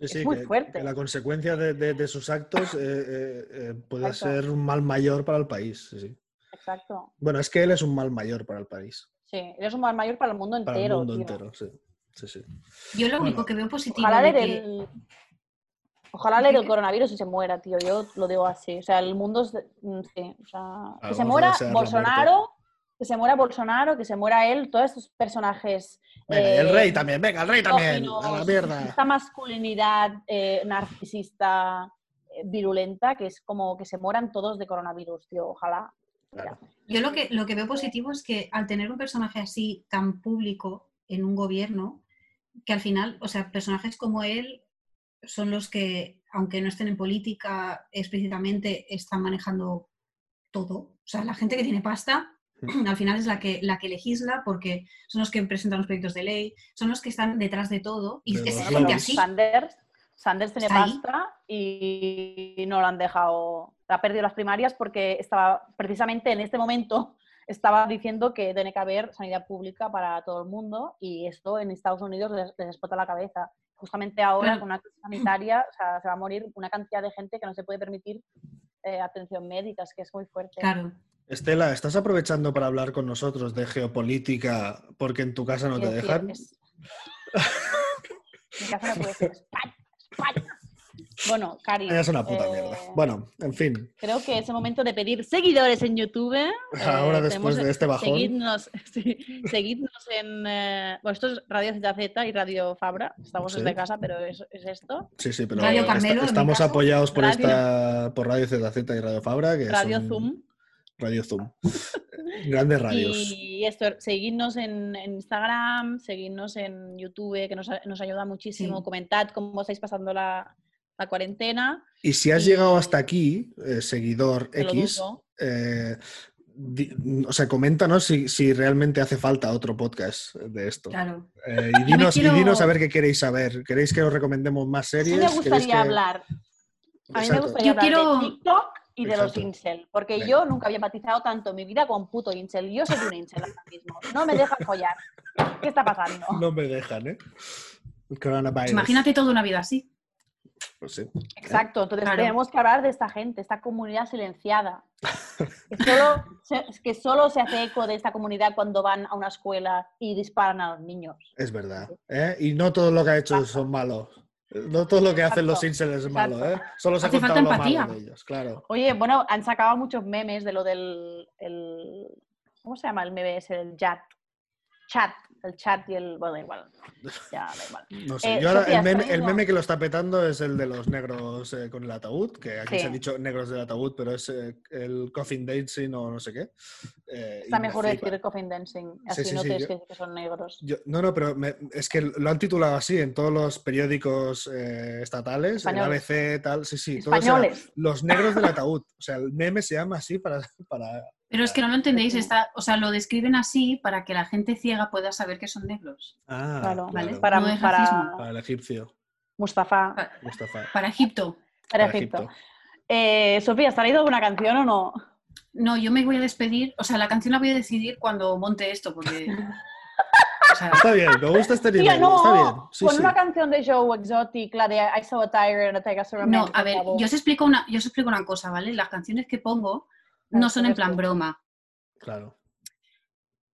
Sí, es sí, muy que, fuerte. que la consecuencia de, de- de sus actos eh, eh, eh, puede Exacto. ser un mal mayor para el país. sí, sí. Exacto. Bueno, es que él es un mal mayor para el país, Sí, eres un mal mayor para el mundo entero. para el mundo tío. entero. Sí, sí, sí. Yo lo Bueno, único que veo positivo Ojalá le que- del... Ojalá le dé el coronavirus y se muera, tío. Yo lo digo así. O sea, el mundo es. mm, Sí, o sea. Que se muera Bolsonaro, que se muera Bolsonaro, que se muera él, todos estos personajes. Venga, el eh, rey también, venga, el rey también. A la mierda. Esta masculinidad eh, narcisista eh, virulenta, que es como que se mueran todos de coronavirus, tío. Ojalá. Claro. Yo lo que, lo que veo positivo es que al tener un personaje así tan público en un gobierno, que al final, o sea, personajes como él son los que, aunque no estén en política explícitamente, están manejando todo. O sea, la gente que tiene pasta al final es la que, la que legisla porque son los que presentan los proyectos de ley, son los que están detrás de todo y es gente lobbies. así. Sanders, Sanders tiene pasta y no lo han dejado. Ha perdido las primarias porque estaba precisamente en este momento estaba diciendo que tiene que haber sanidad pública para todo el mundo y esto en Estados Unidos les, les explota la cabeza. Justamente ahora, con una crisis sanitaria, o sea, se va a morir una cantidad de gente que no se puede permitir eh, atención médica, es que es muy fuerte. Claro. Estela, ¿estás aprovechando para hablar con nosotros de geopolítica porque en tu casa no te dejan? Mi casa no puede ser España, España. Bueno, Cari. Es una puta eh, mierda. Bueno, en fin. Creo que es el momento de pedir seguidores en YouTube. Eh, Ahora después tenemos- de este bajón. Seguidnos, sí, seguidnos en. eh, bueno, esto es Radio ZZ y Radio Fabra. Estamos Sí. desde casa, pero es, es esto. Sí, sí, pero Radio Carmelo, estamos apoyados por, Radio- esta, por Radio ZZ y Radio Fabra, que Radio son- Zoom. Radio Zoom. Grandes radios. Y esto, seguidnos en, en Instagram, seguidnos en YouTube, que nos, nos ayuda muchísimo. Sí. Comentad cómo estáis pasando la, la cuarentena. Y si has y- llegado hasta aquí, eh, seguidor X, eh, di- o sea, coméntanos si, si realmente hace falta otro podcast de esto. Claro. Eh, y, dinos, y dinos a ver qué queréis saber. ¿Queréis que os recomendemos más A mí series? me ¿Queréis gustaría que- hablar A mí me gustaría Yo hablar quiero- de TikTok y de los incel, porque Venga. yo nunca había empatizado tanto en mi vida con puto incel. Yo soy un incel ahora mismo. No me dejan follar. ¿Qué está pasando? No me dejan, ¿eh? Coronavirus. imagínate toda una vida así. Pues sí. Exacto, entonces Claro. tenemos que hablar de esta gente, esta comunidad silenciada. Que solo, se- que solo se hace eco de esta comunidad cuando van a una escuela y disparan a los niños. Es verdad. ¿eh? Y no todo lo que ha hecho son malos. No todo lo que hacen los incels es malo, ¿eh? Solo se ha Hace falta lo malo empatía. de ellos, claro. Oye, bueno, han sacado muchos memes de lo del. el- ¿Cómo se llama el meme ese? El chat. Chat. El chat y el. Bueno, da igual. Ya, da igual. No sé. Eh, Yo ahora Sofía, el, meme, el que lo está petando es el de los negros eh, con el ataúd, que aquí Sí. se ha dicho negros del ataúd, pero es eh, el coffin dancing o no sé qué. Eh, Está me mejor flipa. decir coffin dancing. Así sí, no tienes yo- que decir que son negros. Yo- no, no, pero me- es que lo han titulado así en todos los periódicos eh, estatales, Españoles. el ABC, tal, sí, sí. todo, o sea, los negros del ataúd. O sea, el meme se llama así para, para Pero es que no lo entendéis, está, o sea, lo describen así para que la gente ciega pueda saber que son negros. Ah, Claro, Vale. Para, No para. Para el egipcio, Mustafa. Pa- Mustafa. Para Egipto. Para para Egipto. Egipto. Eh, Sofía, ¿has traído alguna canción o no? No, yo me voy a despedir, o sea, la canción la voy a decidir cuando monte esto, porque... o sea, Está bien, me gusta este nivel. Tía, no, Está bien. Sí, con sí. una canción de Joe Exotic, la de I Saw a Tiger and a Tiger Saw a no, a ver, yo os explico una, yo os explico una cosa, ¿vale? Las canciones que pongo no son en plan broma. Claro.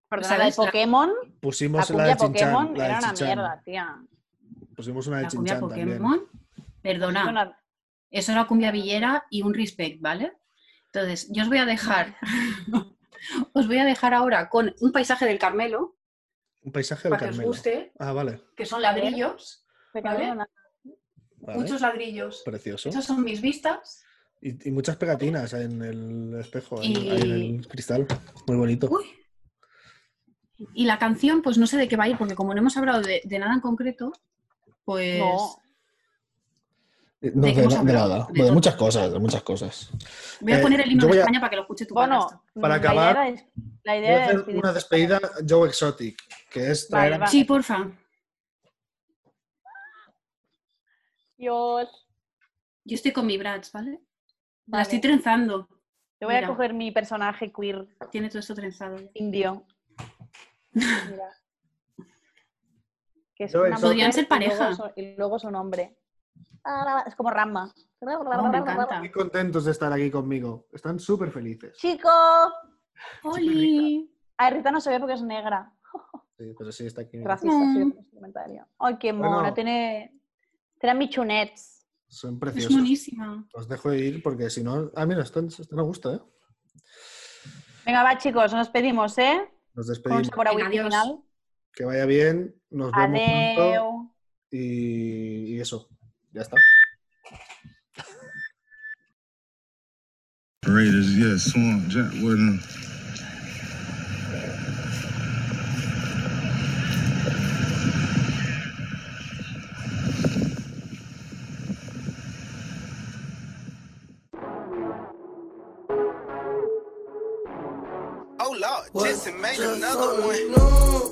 Perdona, la de ¿sabes? La- Pokémon, la Pusimos la, cumbia de. Pokémon la de era una mierda, tía. Pusimos una de La cumbia también. Pokémon, perdona, Una- eso era cumbia villera y un respect, ¿vale? Entonces, yo os voy a dejar, os voy a dejar ahora con un paisaje del Carmelo, Un paisaje del para que os Carmelo. guste, Ah, vale. que son ladrillos, Perdona. vale. muchos ladrillos. Precioso. Esas son mis vistas. Y, y muchas pegatinas en el espejo, Y- en el cristal. Muy bonito. Uy. Y la canción, pues no sé de qué va a ir, porque como no hemos hablado de, de nada en concreto, pues No. Eh, No, ¿de nada. De muchas cosas, de muchas cosas. voy a Eh, poner el himno voy de a- España para que lo escuche tu Bueno. Para la acabar, idea la Voy idea a era hacer una despedida Joe Exotic, que es traer Vale, a- va. Sí, porfa. Dios. Yo estoy con mi Bratz, ¿vale? La estoy trenzando. Yo voy a coger mi personaje queer Tiene todo esto trenzado. indio. Mira. Que es una. Podrían ser y luego pareja. Y luego su nombre. Ah, Es como Rama. Oh, me encanta. Muy contentos de estar aquí conmigo. Están súper felices. Chico. ¡Oli! Ay, Rita no se ve porque es negra. Sí, pero sí está aquí. Racista, Mm. sí, este comentario. Ay, qué Bueno. mona. Tiene, tiene michunets. Son Es preciosos. monísima. Os dejo ir porque si no. Ah, mira, esto, esto me gusta, ¿eh? Venga, va, chicos, nos pedimos, ¿eh? Nos Con despedimos. a whisky adiós. final. Que vaya bien. Nos vemos pronto. Y, y eso. Ya está. Raiders, yeah, Swamp, Jack Wooden. Jensen made another one.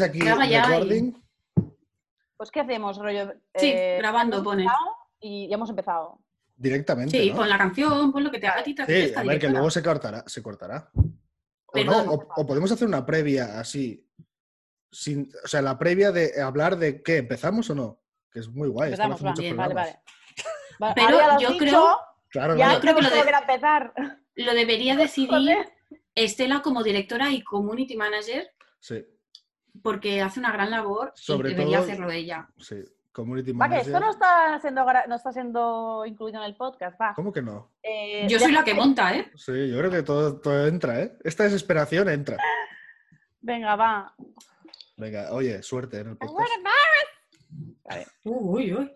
¿Veis aquí Graba ya y- recording? Pues, ¿qué hacemos, rollo? Sí, Eh, grabando, hemos pone. empezado Y ya hemos empezado. Directamente. Sí, ¿no? pon la canción, pon lo que te haga a ti. Sí, a ver, que luego se cortará. Se cortará. O, Perdón. no, o- o podemos hacer una previa así. Sin, o sea, la previa de hablar de qué, ¿empezamos o no? Que es muy guay. Empezamos, va. Bien, vale, vale. Va- Pero yo dicho, creo- Claro, Ya claro. creo que lo de- empezar. Lo debería decidir. Estela como directora y community manager Sí, porque hace una gran labor Sobre y debería todo- hacerlo ella. sí. Community Va, que manager. esto no está siendo, no está siendo incluido en el podcast, va. ¿Cómo que no? Eh, Yo soy la que monta, ¿eh? Sí, yo creo que todo, todo entra, ¿eh? Esta desesperación entra. Venga, va. Venga, oye, suerte en el podcast. Uy, uy.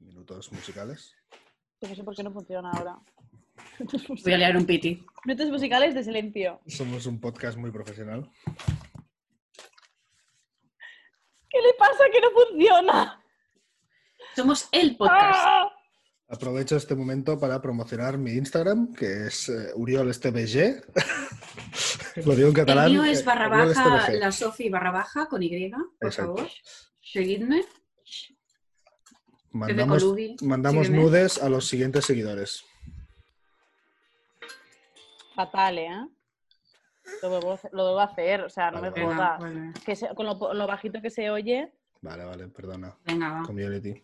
Minutos musicales. No sé por qué no funciona ahora. Voy a liar un piti. Minutos musicales de silencio. Somos un podcast muy profesional. ¿Qué le pasa que no funciona? Somos el podcast. ¡Ah! Aprovecho este momento para promocionar mi Instagram, que es eh, uriolstbg. Lo digo en catalán. El mío es eh, barra baja, la Sofi barra baja con Y, por Exacto. favor. Seguidme. Mandamos, Colubi, mandamos sígueme. nudes a los siguientes seguidores. Fatal, ¿eh? Lo debo, lo debo hacer, o sea, no Vale, me jodas. vale. Que se- con lo, lo bajito que se oye, Vale, vale, perdona. Venga, va. Community.